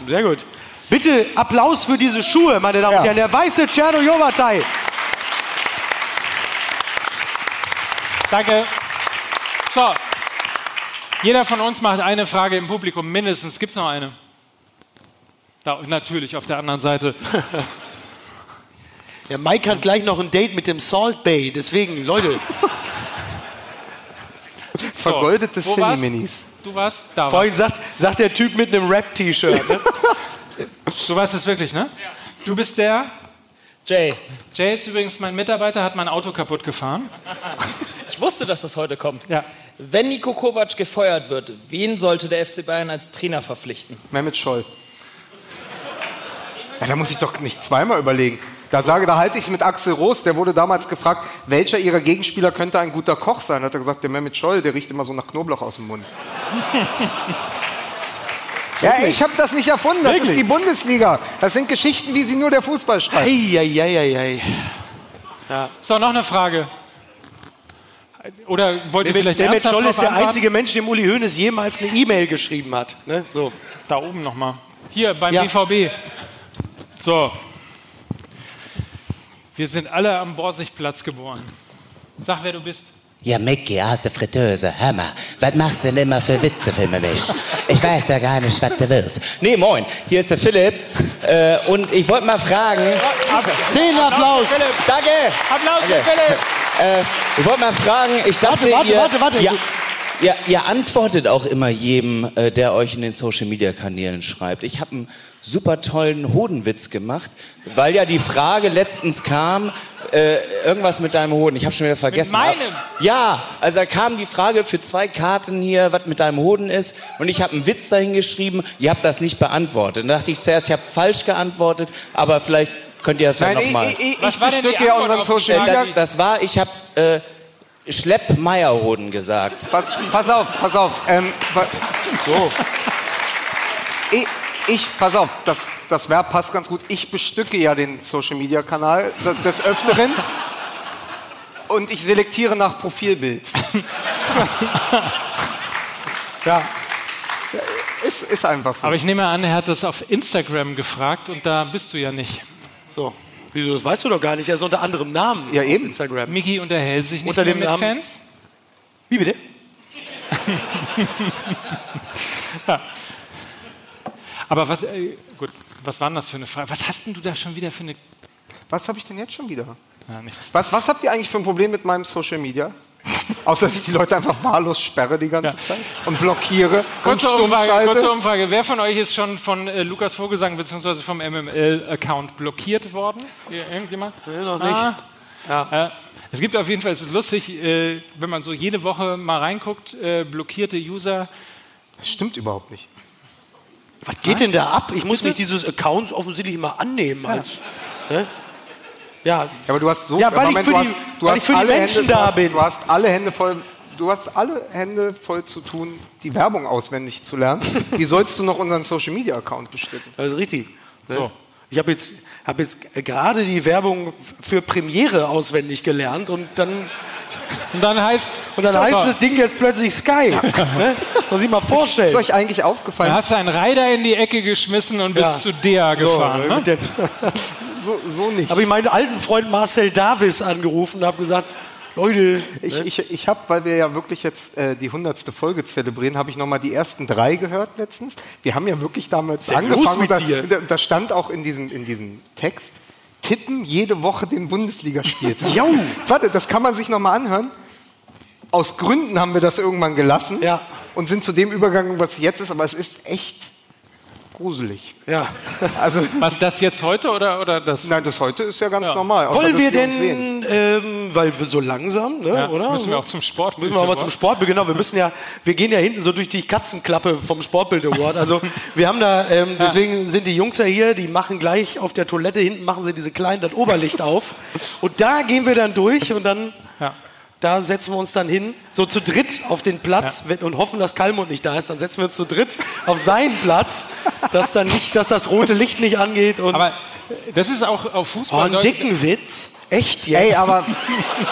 sehr gut. Bitte Applaus für diese Schuhe, meine Damen und Ja. Herren. Der weiße Cerno Jovatai. Danke. So. Jeder von uns macht eine Frage im Publikum, mindestens. Gibt es noch eine? Da, natürlich, auf der anderen Seite. Der Mike hat gleich noch ein Date mit dem Salt Bay. Deswegen, Leute, So. Vergoldete? Cine-Minis. Du warst? Da vorhin sagt, sagt der Typ mit einem Rap-T-Shirt. Ne? Du warst es wirklich, ne? Du bist der? Jay, Jay ist übrigens mein Mitarbeiter, hat mein Auto kaputt gefahren. ich wusste, dass das heute kommt. Ja. Wenn Nico Kovac gefeuert wird, wen sollte der FC Bayern als Trainer verpflichten? Mehmet Scholl. Ja, da muss ich doch nicht zweimal überlegen. Da sage, da halte ich es mit Axel Roos, der wurde damals gefragt, welcher ihrer Gegenspieler könnte ein guter Koch sein? Hat er gesagt, der Mehmet Scholl, der riecht immer so nach Knoblauch aus dem Mund. ja, ich habe das nicht erfunden, das Wirklich? ist die Bundesliga. Das sind Geschichten, wie sie nur der Fußball schreibt. Eieieiei. So, noch eine Frage. Oder wollt ihr vielleicht ernsthaft Scholl ist der einzige Mensch, dem Uli Hoeneß jemals eine E-Mail geschrieben hat. Ne? So. Da oben nochmal. Hier beim Ja. BVB. So. Wir sind alle am Borsigplatz geboren. Sag, wer du bist. Ja, Micky, alte Fritteuse, mal, was machst du denn immer für Witze für mich? Ich weiß ja gar nicht, was du willst. Nee, moin, hier ist der Philipp äh, und ich wollte mal fragen. Zehn Applaus. Danke! Applaus für Danke. Philipp! Äh, ich wollte mal fragen, ich dachte, warte, ihr, warte, warte. Ihr, ihr, ihr antwortet auch immer jedem, äh, der euch in den Social Media Kanälen schreibt. Ich habe einen super tollen Hodenwitz gemacht, weil ja die Frage letztens kam, äh, irgendwas mit deinem Hoden. Ich habe schon wieder vergessen. meinem? Ja, also da kam die Frage für zwei Karten hier, was mit deinem Hoden ist. Und ich habe einen Witz dahin geschrieben. Ihr habt das nicht beantwortet. Dann dachte ich zuerst, ich habe falsch geantwortet, aber vielleicht könnt ihr das ja Nein, ich, nochmal. ich, ich, ich bestücke ja unseren Social Äh, Media. da, das war, ich habe äh, Schlepp-Meierhoden gesagt. Pass, pass auf, pass auf. Ähm, pa- So. ich, ich, pass auf, das, das Verb passt ganz gut. Ich bestücke ja den Social Media Kanal des- Öfteren. Und ich selektiere nach Profilbild. Ja. Ist, ist einfach so. Aber ich nehme an, er hat das auf Instagram gefragt und da bist du ja nicht. So. Wieso, das weißt du doch gar nicht. Er ist unter anderem Namen Ja, auf eben. Instagram. Miki unterhält sich nicht Unter mehr dem mit Namen- Fans. Wie bitte? Aber was, äh, gut, was war denn das für eine Frage? Was hast denn du da schon wieder für eine... Was habe ich denn jetzt schon wieder? Ja, nichts. Was, was habt ihr eigentlich für ein Problem mit meinem Social Media? Außer dass ich die Leute einfach wahllos sperre die ganze Ja. Zeit und blockiere und Kurze stumm Umfrage, kurze Umfrage. Wer von euch ist schon von äh, Lukas Vogelsang bzw. vom MML-Account blockiert worden? Irgendjemand? Nee, noch nicht. Ah. Ja. Äh, es gibt auf jeden Fall, es ist lustig, äh, wenn man so jede Woche mal reinguckt, äh, blockierte User. Das stimmt überhaupt nicht. Was geht denn da ab? Ich muss mich dieses Accounts offensichtlich mal annehmen. Als, ne? Ja, aber du hast so Ja, weil ich Moment, für du die- hast, du weil hast ich für die alle Menschen Hände, da du hast, bin. Du hast alle Hände voll. Du hast alle Hände voll zu tun, die Werbung auswendig zu lernen. Wie sollst du noch unseren Social Media Account bestücken? das ist richtig. Ne? So. Ich habe jetzt, hab jetzt gerade die Werbung für Premiere auswendig gelernt und dann, Und dann heißt, und dann heißt das Ding jetzt plötzlich Sky. ne? Muss ich mal Ist vorstellen. euch eigentlich dann aufgefallen, hast du einen Reiter in die Ecke geschmissen und bist Ja. zu der gefahren. So, ne? der- so, so nicht? habe ich meinen alten Freund Marcel Davis angerufen und habe gesagt, Leute, Ich, ich, ich habe, weil wir ja wirklich jetzt äh, die hundertste Folge zelebrieren, habe ich nochmal die ersten drei gehört letztens. Wir haben ja wirklich damals Sehr angefangen. los mit da, dir. Da, da stand auch in diesem, in diesem Text, tippen jede Woche den Bundesligaspieltag. Warte, das kann man sich nochmal anhören. Aus Gründen haben wir das irgendwann gelassen Ja. und sind zu dem übergegangen, was jetzt ist, aber es ist echt gruselig. ja. Also, Was das jetzt heute oder, oder das? nein, das heute ist ja ganz normal. außer, Wollen wir sehen. denn, ähm, weil wir so langsam, ne, Ja, oder? müssen wir auch zum Sport. Müssen wir auch mal zum Sport, genau. Wir müssen ja, wir gehen ja hinten so durch die Katzenklappe vom Sportbild Award. Also wir haben da, ähm, deswegen sind die Jungs ja hier, die machen gleich auf der Toilette hinten machen sie diese kleinen, das Oberlicht auf und da gehen wir dann durch und dann, Ja. Da setzen wir uns dann hin, so zu dritt auf den Platz wenn- und hoffen, dass Kalmund nicht da ist. Dann setzen wir uns zu dritt auf seinen Platz, dass dann nicht, dass das rote Licht nicht angeht und Aber das ist auch auf oh, Fußball. einen dicken Witz. Echt jetzt? Ey, aber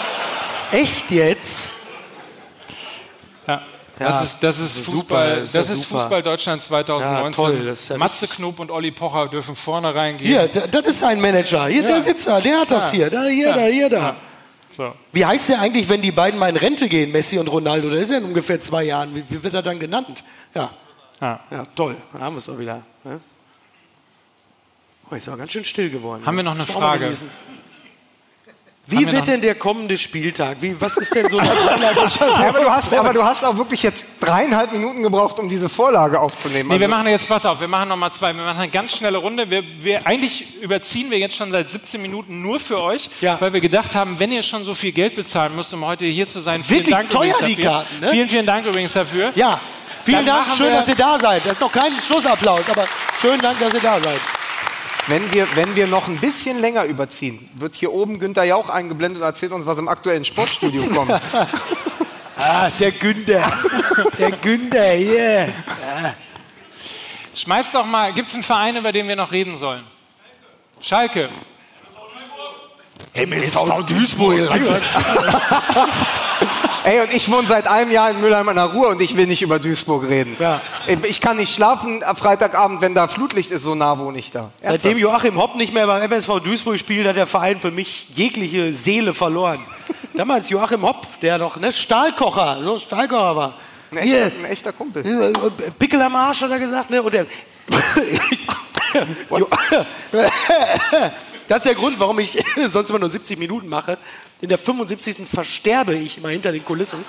echt jetzt? Ja. Das ist, das ist Das ist Fußball, super, das das ist super. Fußball Deutschland 2019. Ja, toll, das ist ja Matze Knob und Olli Pocher dürfen vorne reingehen. Hier, da- das ist ein Manager. Hier, der sitzt da, der hat das hier. Da, hier, Ja. da, hier, da. So. Wie heißt der eigentlich, wenn die beiden mal in Rente gehen, Messi und Ronaldo? Der ist ja in ungefähr zwei Jahren. Wie, wie wird er dann genannt? Ja, Ja. ja toll. Da haben wir es auch wieder. Ne? Oh, ist aber ganz schön still geworden. Haben wir noch eine Frage? Wie wir wird denn der kommende Spieltag? Wie, was ist denn so Ja, aber, du hast, aber du hast auch wirklich jetzt dreieinhalb Minuten gebraucht, um diese Vorlage aufzunehmen. Nee, wir Also- machen jetzt, pass auf, wir machen noch mal zwei. Wir machen eine ganz schnelle Runde. Wir, wir, eigentlich überziehen wir jetzt schon seit 17 Minuten nur für euch, Ja. weil wir gedacht haben, wenn ihr schon so viel Geld bezahlen müsst, um heute hier zu sein, vielen Wirklich Dank teuer, übrigens die. Karten, ne? Vielen, vielen Dank übrigens dafür. Ja, vielen Dann Dank. Schön, wir- dass ihr da seid. Das ist noch kein Schlussapplaus, aber schönen Dank, dass ihr da seid. Wenn wir, wenn wir noch ein bisschen länger überziehen, wird hier oben Günther Jauch eingeblendet und erzählt uns, was im aktuellen Sportstudio kommt. Ah, der Günther. Der Günther, hier. Schmeißt doch mal, gibt es einen Verein, über den wir noch reden sollen? Schalke. MSV Duisburg. Ey, und ich wohne seit einem Jahr in Mülheim an der Ruhr und ich will nicht über Duisburg reden. Ja. Ich kann nicht schlafen am Freitagabend, wenn da Flutlicht ist, so nah wohne ich da. Seitdem Joachim Hopp nicht mehr beim MSV Duisburg spielt, hat der Verein für mich jegliche Seele verloren. Damals Joachim Hopp, der noch ne, Stahlkocher, so Stahlkocher war. Ein echter, Hier, ein echter Kumpel. äh, Pickel am Arsch hat er gesagt, ne? Und der das ist der Grund, warum ich sonst immer nur 70 Minuten mache. In der 75. versterbe ich immer hinter den Kulissen.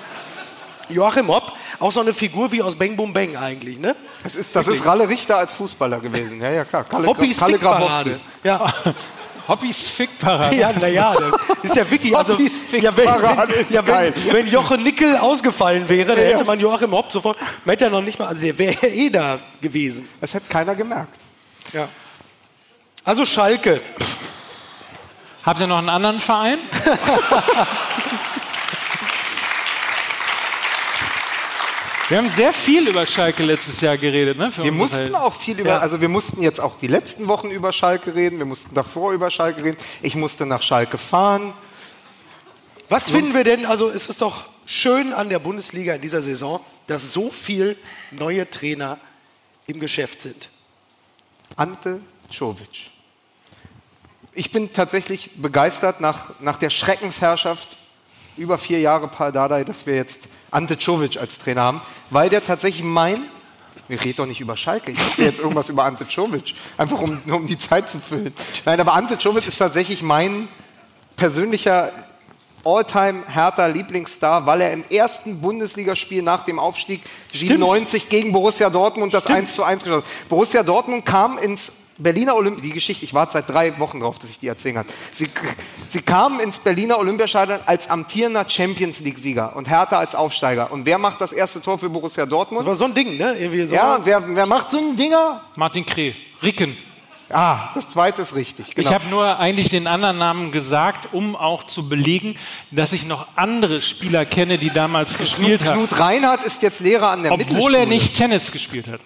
Joachim Hopp, auch so eine Figur wie aus Bang Boom Bang eigentlich, ne? Das ist, das ist Ralle Richter als Fußballer gewesen. Ja, ja, klar. Kalle, Hoppys Kalle Fickparade. Grabowski. Ja. Hobbys Fickparade. Ja, naja, ist ja wirklich. Also, Hobbys ja, wenn, Fickparade wenn, ist ja, geil. wenn, Jochen Nickel ausgefallen wäre, dann Ja. hätte man Joachim Hopp sofort. Man hätte ja noch nicht mal. Also, der wäre eh da gewesen. Das hätte keiner gemerkt. Ja. Also, Schalke. Habt ihr noch einen anderen Verein? Wir haben sehr viel über Schalke letztes Jahr geredet, ne? Für Wir mussten Verhältnisse. auch viel über, Ja. also wir mussten jetzt auch die letzten Wochen über Schalke reden, wir mussten davor über Schalke reden. Ich musste nach Schalke fahren. Was finden wir denn? Also, es ist doch schön an der Bundesliga in dieser Saison, dass so viel neue Trainer im Geschäft sind. Ante Czovic. Ich bin tatsächlich begeistert nach, nach der Schreckensherrschaft über vier Jahre Paul Dardai, dass wir jetzt Ante Czovic als Trainer haben, weil der tatsächlich mein, wir reden doch nicht über Schalke, ich erzähle jetzt irgendwas über Ante Czovic, einfach um, nur um die Zeit zu füllen. Nein, aber Ante Czovic ist tatsächlich mein persönlicher Alltime Hertha Lieblingsstar, weil er im ersten Bundesligaspiel nach dem Aufstieg 97 gegen Borussia Dortmund das 1 zu 1 geschossen hat. Borussia Dortmund kam ins Berliner Olymp die Geschichte, ich warte seit drei Wochen drauf, dass ich die erzählen kann. Sie, sie kamen ins Berliner Olympiastadion als amtierender Champions League-Sieger und Hertha als Aufsteiger. Und wer macht das erste Tor für Borussia Das Dortmund? war so ein Ding, ne? Irgendwie so. Ja, und wer, wer macht so ein Dinger? Martin Kreh, Ricken. Ah, das zweite ist richtig. Genau. Ich habe nur eigentlich den anderen Namen gesagt, um auch zu belegen, dass ich noch andere Spieler kenne, die damals gespielt haben. Knut Reinhardt ist jetzt Lehrer an der Obwohl Mittelschule. er nicht Tennis gespielt hat.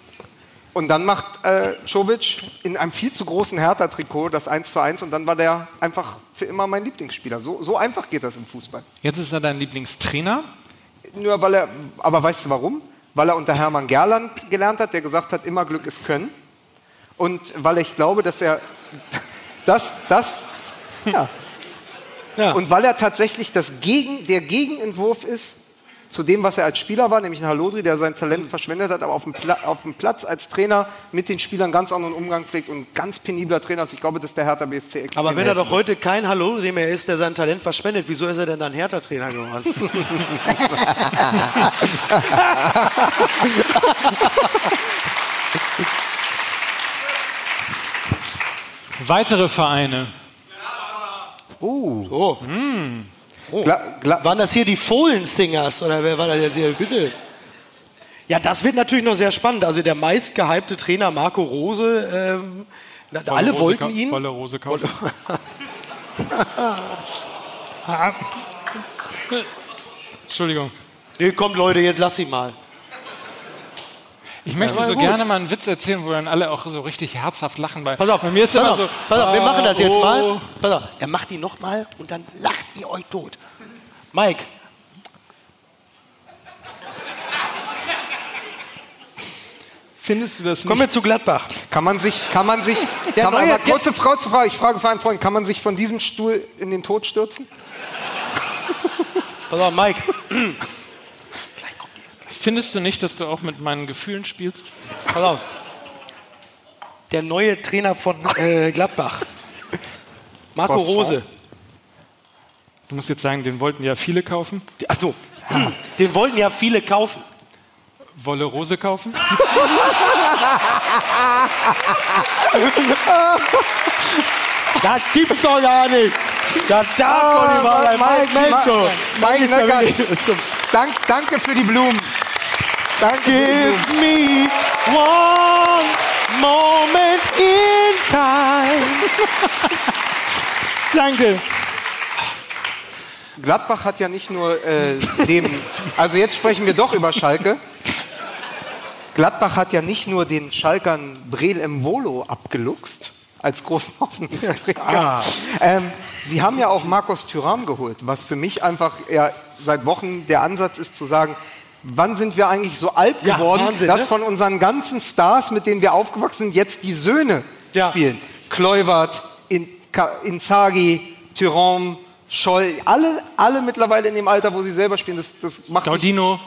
Und dann macht äh, Czovic in einem viel zu großen Hertha-Trikot das 1 zu 1 und dann war der einfach für immer mein Lieblingsspieler. So, so einfach geht das im Fußball. Jetzt ist er dein Lieblingstrainer. Nur weil er, aber weißt du warum? Weil er unter Hermann Gerland gelernt hat, der gesagt hat, immer Glück ist Können. Und weil ich glaube, dass er das, das, ja. Ja. Und weil er tatsächlich das Gegen, der Gegenentwurf ist zu dem, was er als Spieler war, nämlich ein Halodri, der sein Talent verschwendet hat, aber auf dem, auf dem Platz als Trainer mit den Spielern ganz anderen Umgang pflegt und ein ganz penibler Trainer ist. Ich glaube, dass der Hertha BSC extrem Aber wenn er doch heute kein Hallo dem er ist, der sein Talent verschwendet, wieso ist er denn dann Hertha-Trainer geworden? Weitere Vereine. Oh. Gla Gla Waren das hier die Fohlen-Singers oder wer war das jetzt hier? Bitte. Ja, das wird natürlich noch sehr spannend. Also der meistgehypte Trainer Marco Rose, ähm, alle Rose wollten ihn. Wolle Rose kaufen. Ah. Entschuldigung. Nee, kommt Leute, jetzt lass ihn mal. Ich möchte so gut. gerne mal einen Witz erzählen, wo dann alle auch so richtig herzhaft lachen. Weil Pass auf, bei mir ist pass immer auf, so. pass auf, wir machen das jetzt ah, mal. oh. Pass auf, er macht ihn noch mal und dann lacht ihr euch tot. Mike, Findest du das nicht? kommen wir zu Gladbach. Kann man sich, kann man sich, Der kann man, aber kurze Frau zu Frage, ich frage für einen Freund, kann man sich von diesem Stuhl in den Tod stürzen? Pass auf, Mike. Findest du nicht, dass du auch mit meinen Gefühlen spielst? Pass auf. Der neue Trainer von äh, Gladbach. Marco Boss Rose. Du musst jetzt sagen, den wollten ja viele kaufen. Achso, den wollten ja viele kaufen. Wolle Rose kaufen? Das gibt's doch gar nicht. Das darf doch nicht wahr sein. Mike, so. Das Mike ist ja Neckert, wirklich- so. dank, danke für die Blumen. Danke. Give me one moment in time. Danke. Gladbach hat ja nicht nur äh, dem, also jetzt sprechen wir doch über Schalke. Gladbach hat ja nicht nur den Schalkern Brel Mbolo abgeluchst als großen Hoffnungsträger. Ähm, sie haben ja auch Marcos Thuram geholt, was für mich einfach ja, seit Wochen der Ansatz ist zu sagen, wann sind wir eigentlich so alt Ja, geworden, Wahnsinn, dass ne? von unseren ganzen Stars, mit denen wir aufgewachsen sind, jetzt die Söhne Ja. spielen. Kluivert, In Inzaghi, Thuram, Scholl, alle, alle mittlerweile in dem Alter, wo sie selber spielen. Das, das macht Gaudino.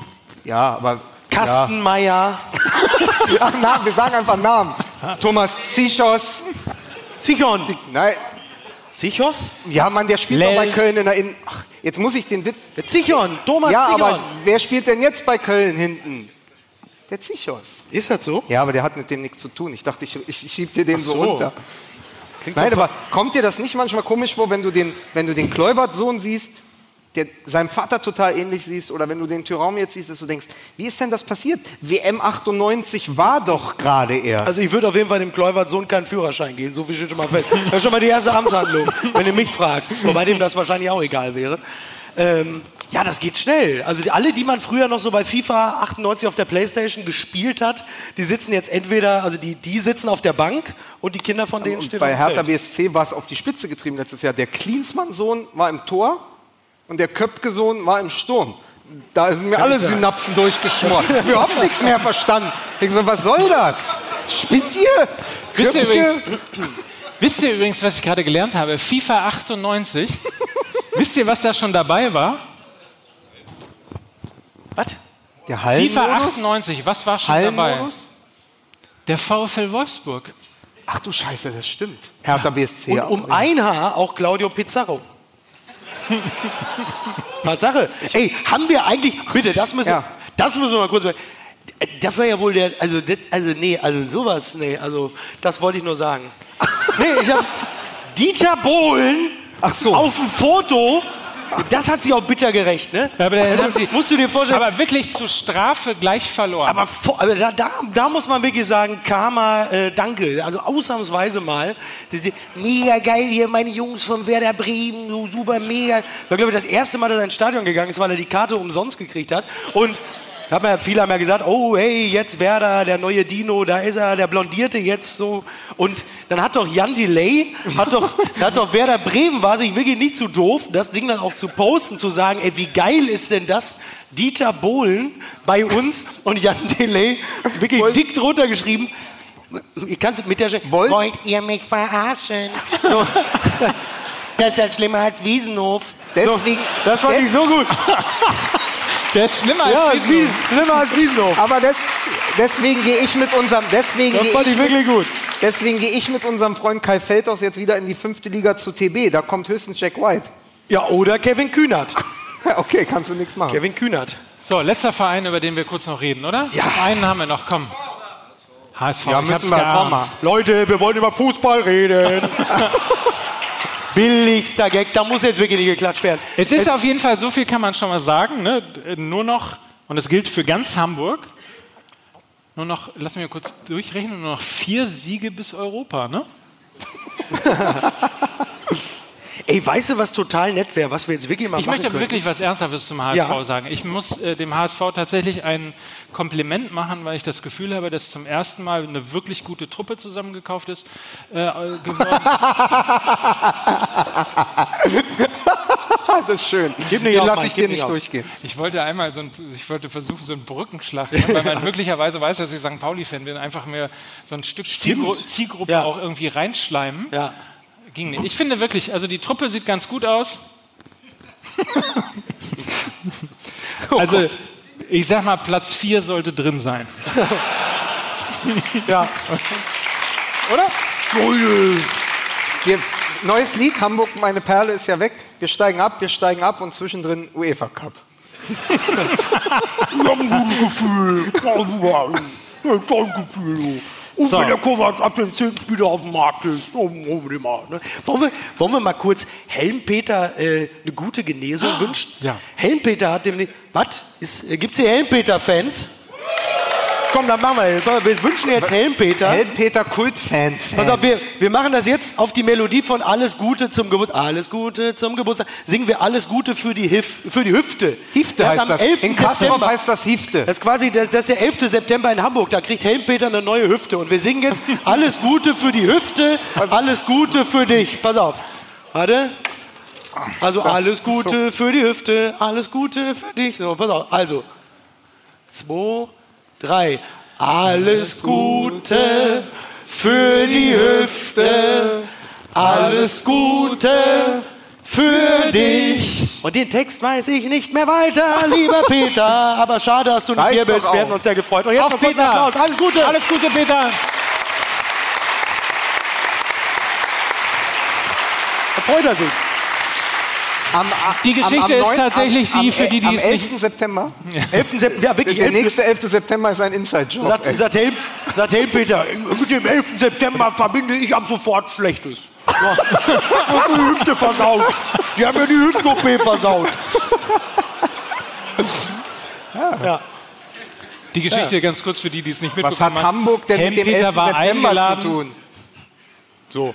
ja, aber Kastenmeier. Ja. Ach, Namen, wir sagen einfach Namen. Thomas Zichos. Zichon. Nein, Zichos? ja, Mann, der spielt Lell. doch bei Köln in der In. Ach, jetzt muss ich den Witz. Der Zichon. Thomas Ja, Zichon. aber wer spielt denn jetzt bei Köln hinten? Der Zichos. Ist das so? Ja, aber der hat mit dem nichts zu tun. Ich dachte, ich, ich schieb dir den so. So. runter. Nein, aber kommt dir das nicht manchmal komisch vor, wenn du den, wenn du den Kleubert-Sohn siehst, der seinem Vater total ähnlich siehst, oder wenn du den Tyraum jetzt siehst, dass du denkst, wie ist denn das passiert? WM 98 war doch gerade erst. Also ich würde auf jeden Fall dem Kluivert Sohn keinen Führerschein geben, so viel steht schon mal fest. Das ist schon mal die erste Amtshandlung, wenn du mich fragst. Wobei dem das wahrscheinlich auch egal wäre. Ähm, ja, das geht schnell. Also die, alle, die man früher noch so bei FIFA 98 auf der Playstation gespielt hat, die sitzen jetzt entweder, also die, die sitzen auf der Bank und die Kinder von denen Und stehen bei Hertha Feld. BSC war es auf die Spitze getrieben letztes Jahr. Der Klinsmann-Sohn war im Tor und der Köpke-Sohn war im Sturm. Da sind mir alle Synapsen durchgeschmort. Ich habe überhaupt nichts mehr verstanden. Ich so, was soll das? Spinnt ihr? Wisst ihr, Köpke? übrigens, wisst ihr übrigens, was ich gerade gelernt habe? FIFA 98. wisst ihr, was da schon dabei war? Was? Der FIFA Hallenmodus? 98, was war schon dabei? Der VfL Wolfsburg. Ach du Scheiße, das stimmt. Hertha BSC. Und auch. um ein Haar auch Claudio Pizarro. Tatsache. Ey, haben wir eigentlich, bitte, das müssen, Ja. das müssen wir mal kurz, das war ja wohl der, also, das, also nee, also sowas, nee, also das wollte ich nur sagen. Nee, ich hab Dieter Bohlen so. auf dem Foto, das hat sich auch bitter gerecht, ne? Ja, aber sie, Musst du dir vorstellen, aber wirklich zur Strafe gleich verloren. aber, aber da, da, da muss man wirklich sagen, Karma, äh, danke. Also ausnahmsweise mal. Mega geil hier, meine Jungs von Werder Bremen, so super mega. Das war, glaube ich, das erste Mal, dass er ins Stadion gegangen ist, weil er die Karte umsonst gekriegt hat. Und da haben ja, viele haben ja gesagt, oh hey, jetzt Werder, der neue Dino, da ist er, der blondierte jetzt so. Und dann hat doch Jan Delay, hat doch, hat doch Werder Bremen, war sich wirklich nicht zu doof, das Ding dann auch zu posten, zu sagen, ey, wie geil ist denn das? Dieter Bohlen bei uns und Jan Delay wirklich Wollt- dick drunter geschrieben. Ich kann mit der Sch- Wollt- Wollt ihr mich verarschen? So. Das ist ja schlimmer als Wiesenhof. Deswegen- das fand ich so gut. der ist schlimmer als Ja, als Wiesenhof. Wiesen, schlimmer als Wiesenhof. Aber des, deswegen gehe ich mit unserem, deswegen Das gehe fand ich, ich wirklich gut. deswegen gehe ich mit unserem Freund Kai Feldhaus jetzt wieder in die fünfte Liga zu TB. Da kommt höchstens Jack White. Ja, oder Kevin Kühnert. Okay, kannst du nichts machen. Kevin Kühnert. So, letzter Verein, über den wir kurz noch reden, oder? Ja. Einen haben wir noch, komm. HSV, Ja, ich müssen wir. Leute, wir wollen über Fußball reden. Billigster Gag, da muss jetzt wirklich nicht geklatscht werden. Es ist auf jeden Fall, so viel kann man schon mal sagen, ne? nur noch, und das gilt für ganz Hamburg, nur noch, lass mich mal kurz durchrechnen, nur noch vier Siege bis Europa, ne? Ey, weißt du, was total nett wäre, was wir jetzt wirklich mal Ich machen möchte könnten? wirklich was Ernsthaftes zum HSV Ja. sagen. Ich muss äh, dem HSV tatsächlich ein Kompliment machen, weil ich das Gefühl habe, dass zum ersten Mal eine wirklich gute Truppe zusammengekauft ist. Äh. Das ist schön. Gib Den lasse ich dir nicht auf. durchgehen. Ich wollte einmal so ein, ich wollte versuchen, so einen Brückenschlag, ne? weil man möglicherweise weiß, dass ich St. Pauli-Fan bin, einfach mir so ein Stück Zielgru Zielgruppe Ja. auch irgendwie reinschleimen. Ja. Ging nicht. Ich finde wirklich, also die Truppe sieht ganz gut aus. also, ich sag mal, Platz 4 sollte drin sein. Ja. Oder? Wir, neues Lied, Hamburg, meine Perle ist ja weg. Wir steigen ab, wir steigen ab und zwischendrin UEFA Cup. Und So. wenn der Kovac ab dem 10. Spieler auf dem Markt ist, oh, oh, die mal, ne? wollen, wir, wollen wir mal kurz Helmpeter äh, eine gute Genesung wünschen? Ja. Helmpeter hat dem. Was? Äh, Gibt es hier Helmpeter-Fans? Komm, dann machen wir. Wir wünschen jetzt Helmpeter. Helmpeter Kultfan. Pass auf, wir, wir machen das jetzt auf die Melodie von Alles Gute zum Geburtstag. Alles Gute zum Geburtstag. Singen wir Alles Gute für die, Hif für die Hüfte. Hifte heißt das. 11. In September- heißt das Hifte. Das ist quasi das, das ist der 11. September in Hamburg. Da kriegt Helmpeter eine neue Hüfte. Und wir singen jetzt Alles Gute für die Hüfte, alles Gute für dich. Pass auf. Warte. Also Das alles Gute für die Hüfte, alles Gute für dich. So, pass auf. Also. Zwei, drei. Alles Gute für die Hüfte, alles Gute für dich. Und den Text weiß ich nicht mehr weiter, lieber Peter. Aber schade, dass du nicht Reicht hier bist. auch. Wir hätten uns sehr gefreut. Und jetzt Auf noch Peter. Applaus. Alles Gute. Alles Gute, Peter. Da freut er sich. Am, Die Geschichte ist tatsächlich die, für die, die am es nicht- 11. September. 11. September, ja wirklich, Der 11. nächste 11. September ist ein Inside-Job. Sagt, Helm, sagt Helmpeter, mit dem 11. September verbinde ich ab sofort Schlechtes. Ja. Du hast die Hüfte versaut. Die haben mir die Hüft-OP versaut. Ja. Die Geschichte ganz kurz für die, die es nicht Was mitbekommen hat haben. Hamburg denn mit dem 11. Helmpeter war September eingeladen. zu tun? So.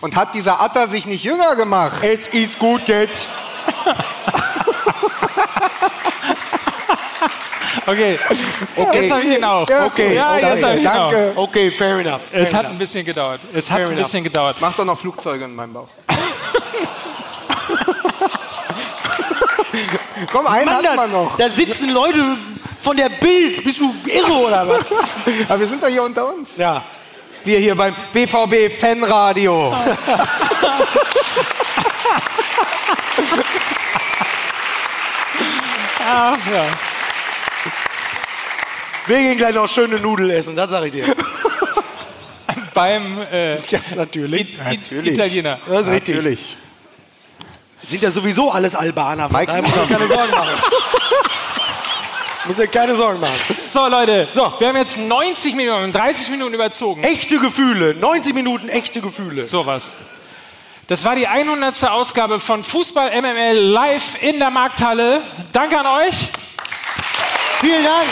Und hat dieser Atter sich nicht jünger gemacht? Jetzt ist gut jetzt. Okay, Okay. jetzt habe ich ihn auch. Ja, Okay, Ja, okay. jetzt habe ich ihn auch. Danke. Okay, fair enough. Fair Es hat enough. ein bisschen gedauert. Es hat Fair ein enough. bisschen gedauert. Mach doch noch Flugzeuge in meinem Bauch. Komm, einen Mann, hat man noch. da sitzen Leute von der Bild. Bist du irre oder was? Aber wir sind doch hier unter uns. Ja. Wir hier beim BVB Fanradio. Wir gehen gleich noch schöne Nudeln essen, das sag ich dir. Beim äh, Ja, natürlich. Natürlich. Italiener. Das ist richtig. Natürlich. Sind ja sowieso alles Albaner. Von Mike- daher muss ich keine Sorgen machen. Muss dir keine Sorgen machen. So, Leute, so, wir haben jetzt 90 Minuten, 30 Minuten überzogen. Echte Gefühle. 90 Minuten echte Gefühle. Sowas. Das war die 100. Ausgabe von Fußball MML live in der Markthalle. Danke an euch. Vielen Dank.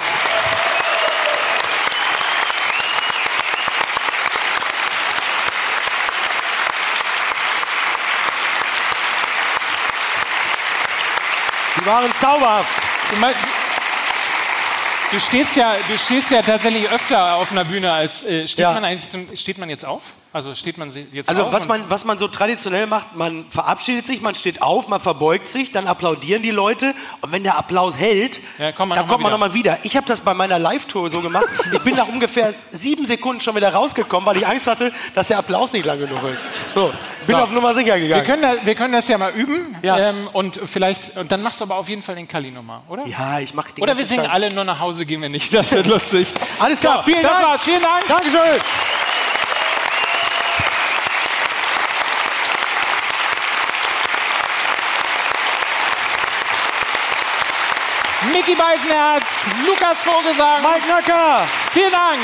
Die waren zauberhaft. Du, stehst ja, du stehst ja tatsächlich öfter auf einer Bühne als. Äh, steht, Ja. man eigentlich zum, steht man jetzt auf? Also steht man jetzt Also auf? was man, was man so traditionell macht, man verabschiedet sich, man steht auf, man verbeugt sich, dann applaudieren die Leute und wenn der Applaus hält, Ja, kommt dann noch kommt mal man nochmal wieder. Ich habe das bei meiner Live-Tour so gemacht. Ich bin nach ungefähr sieben Sekunden schon wieder rausgekommen, weil ich Angst hatte, dass der Applaus nicht lang genug ist. So, bin So. auf Nummer sicher wir, gegangen. können da, wir können das ja mal üben. Ja. Ähm, und vielleicht. Und dann machst du aber auf jeden Fall den Kali nochmal, oder? ja, ich mache die Oder wir singen Scheiße. alle nur nach Hause, gehen wir nicht. Das wird lustig. Alles klar, So, vielen das Dank. war's. Vielen Dank. Dankeschön. Micky Beisenherz, Lukas Vogelsang. Mike Nacker. Vielen Dank.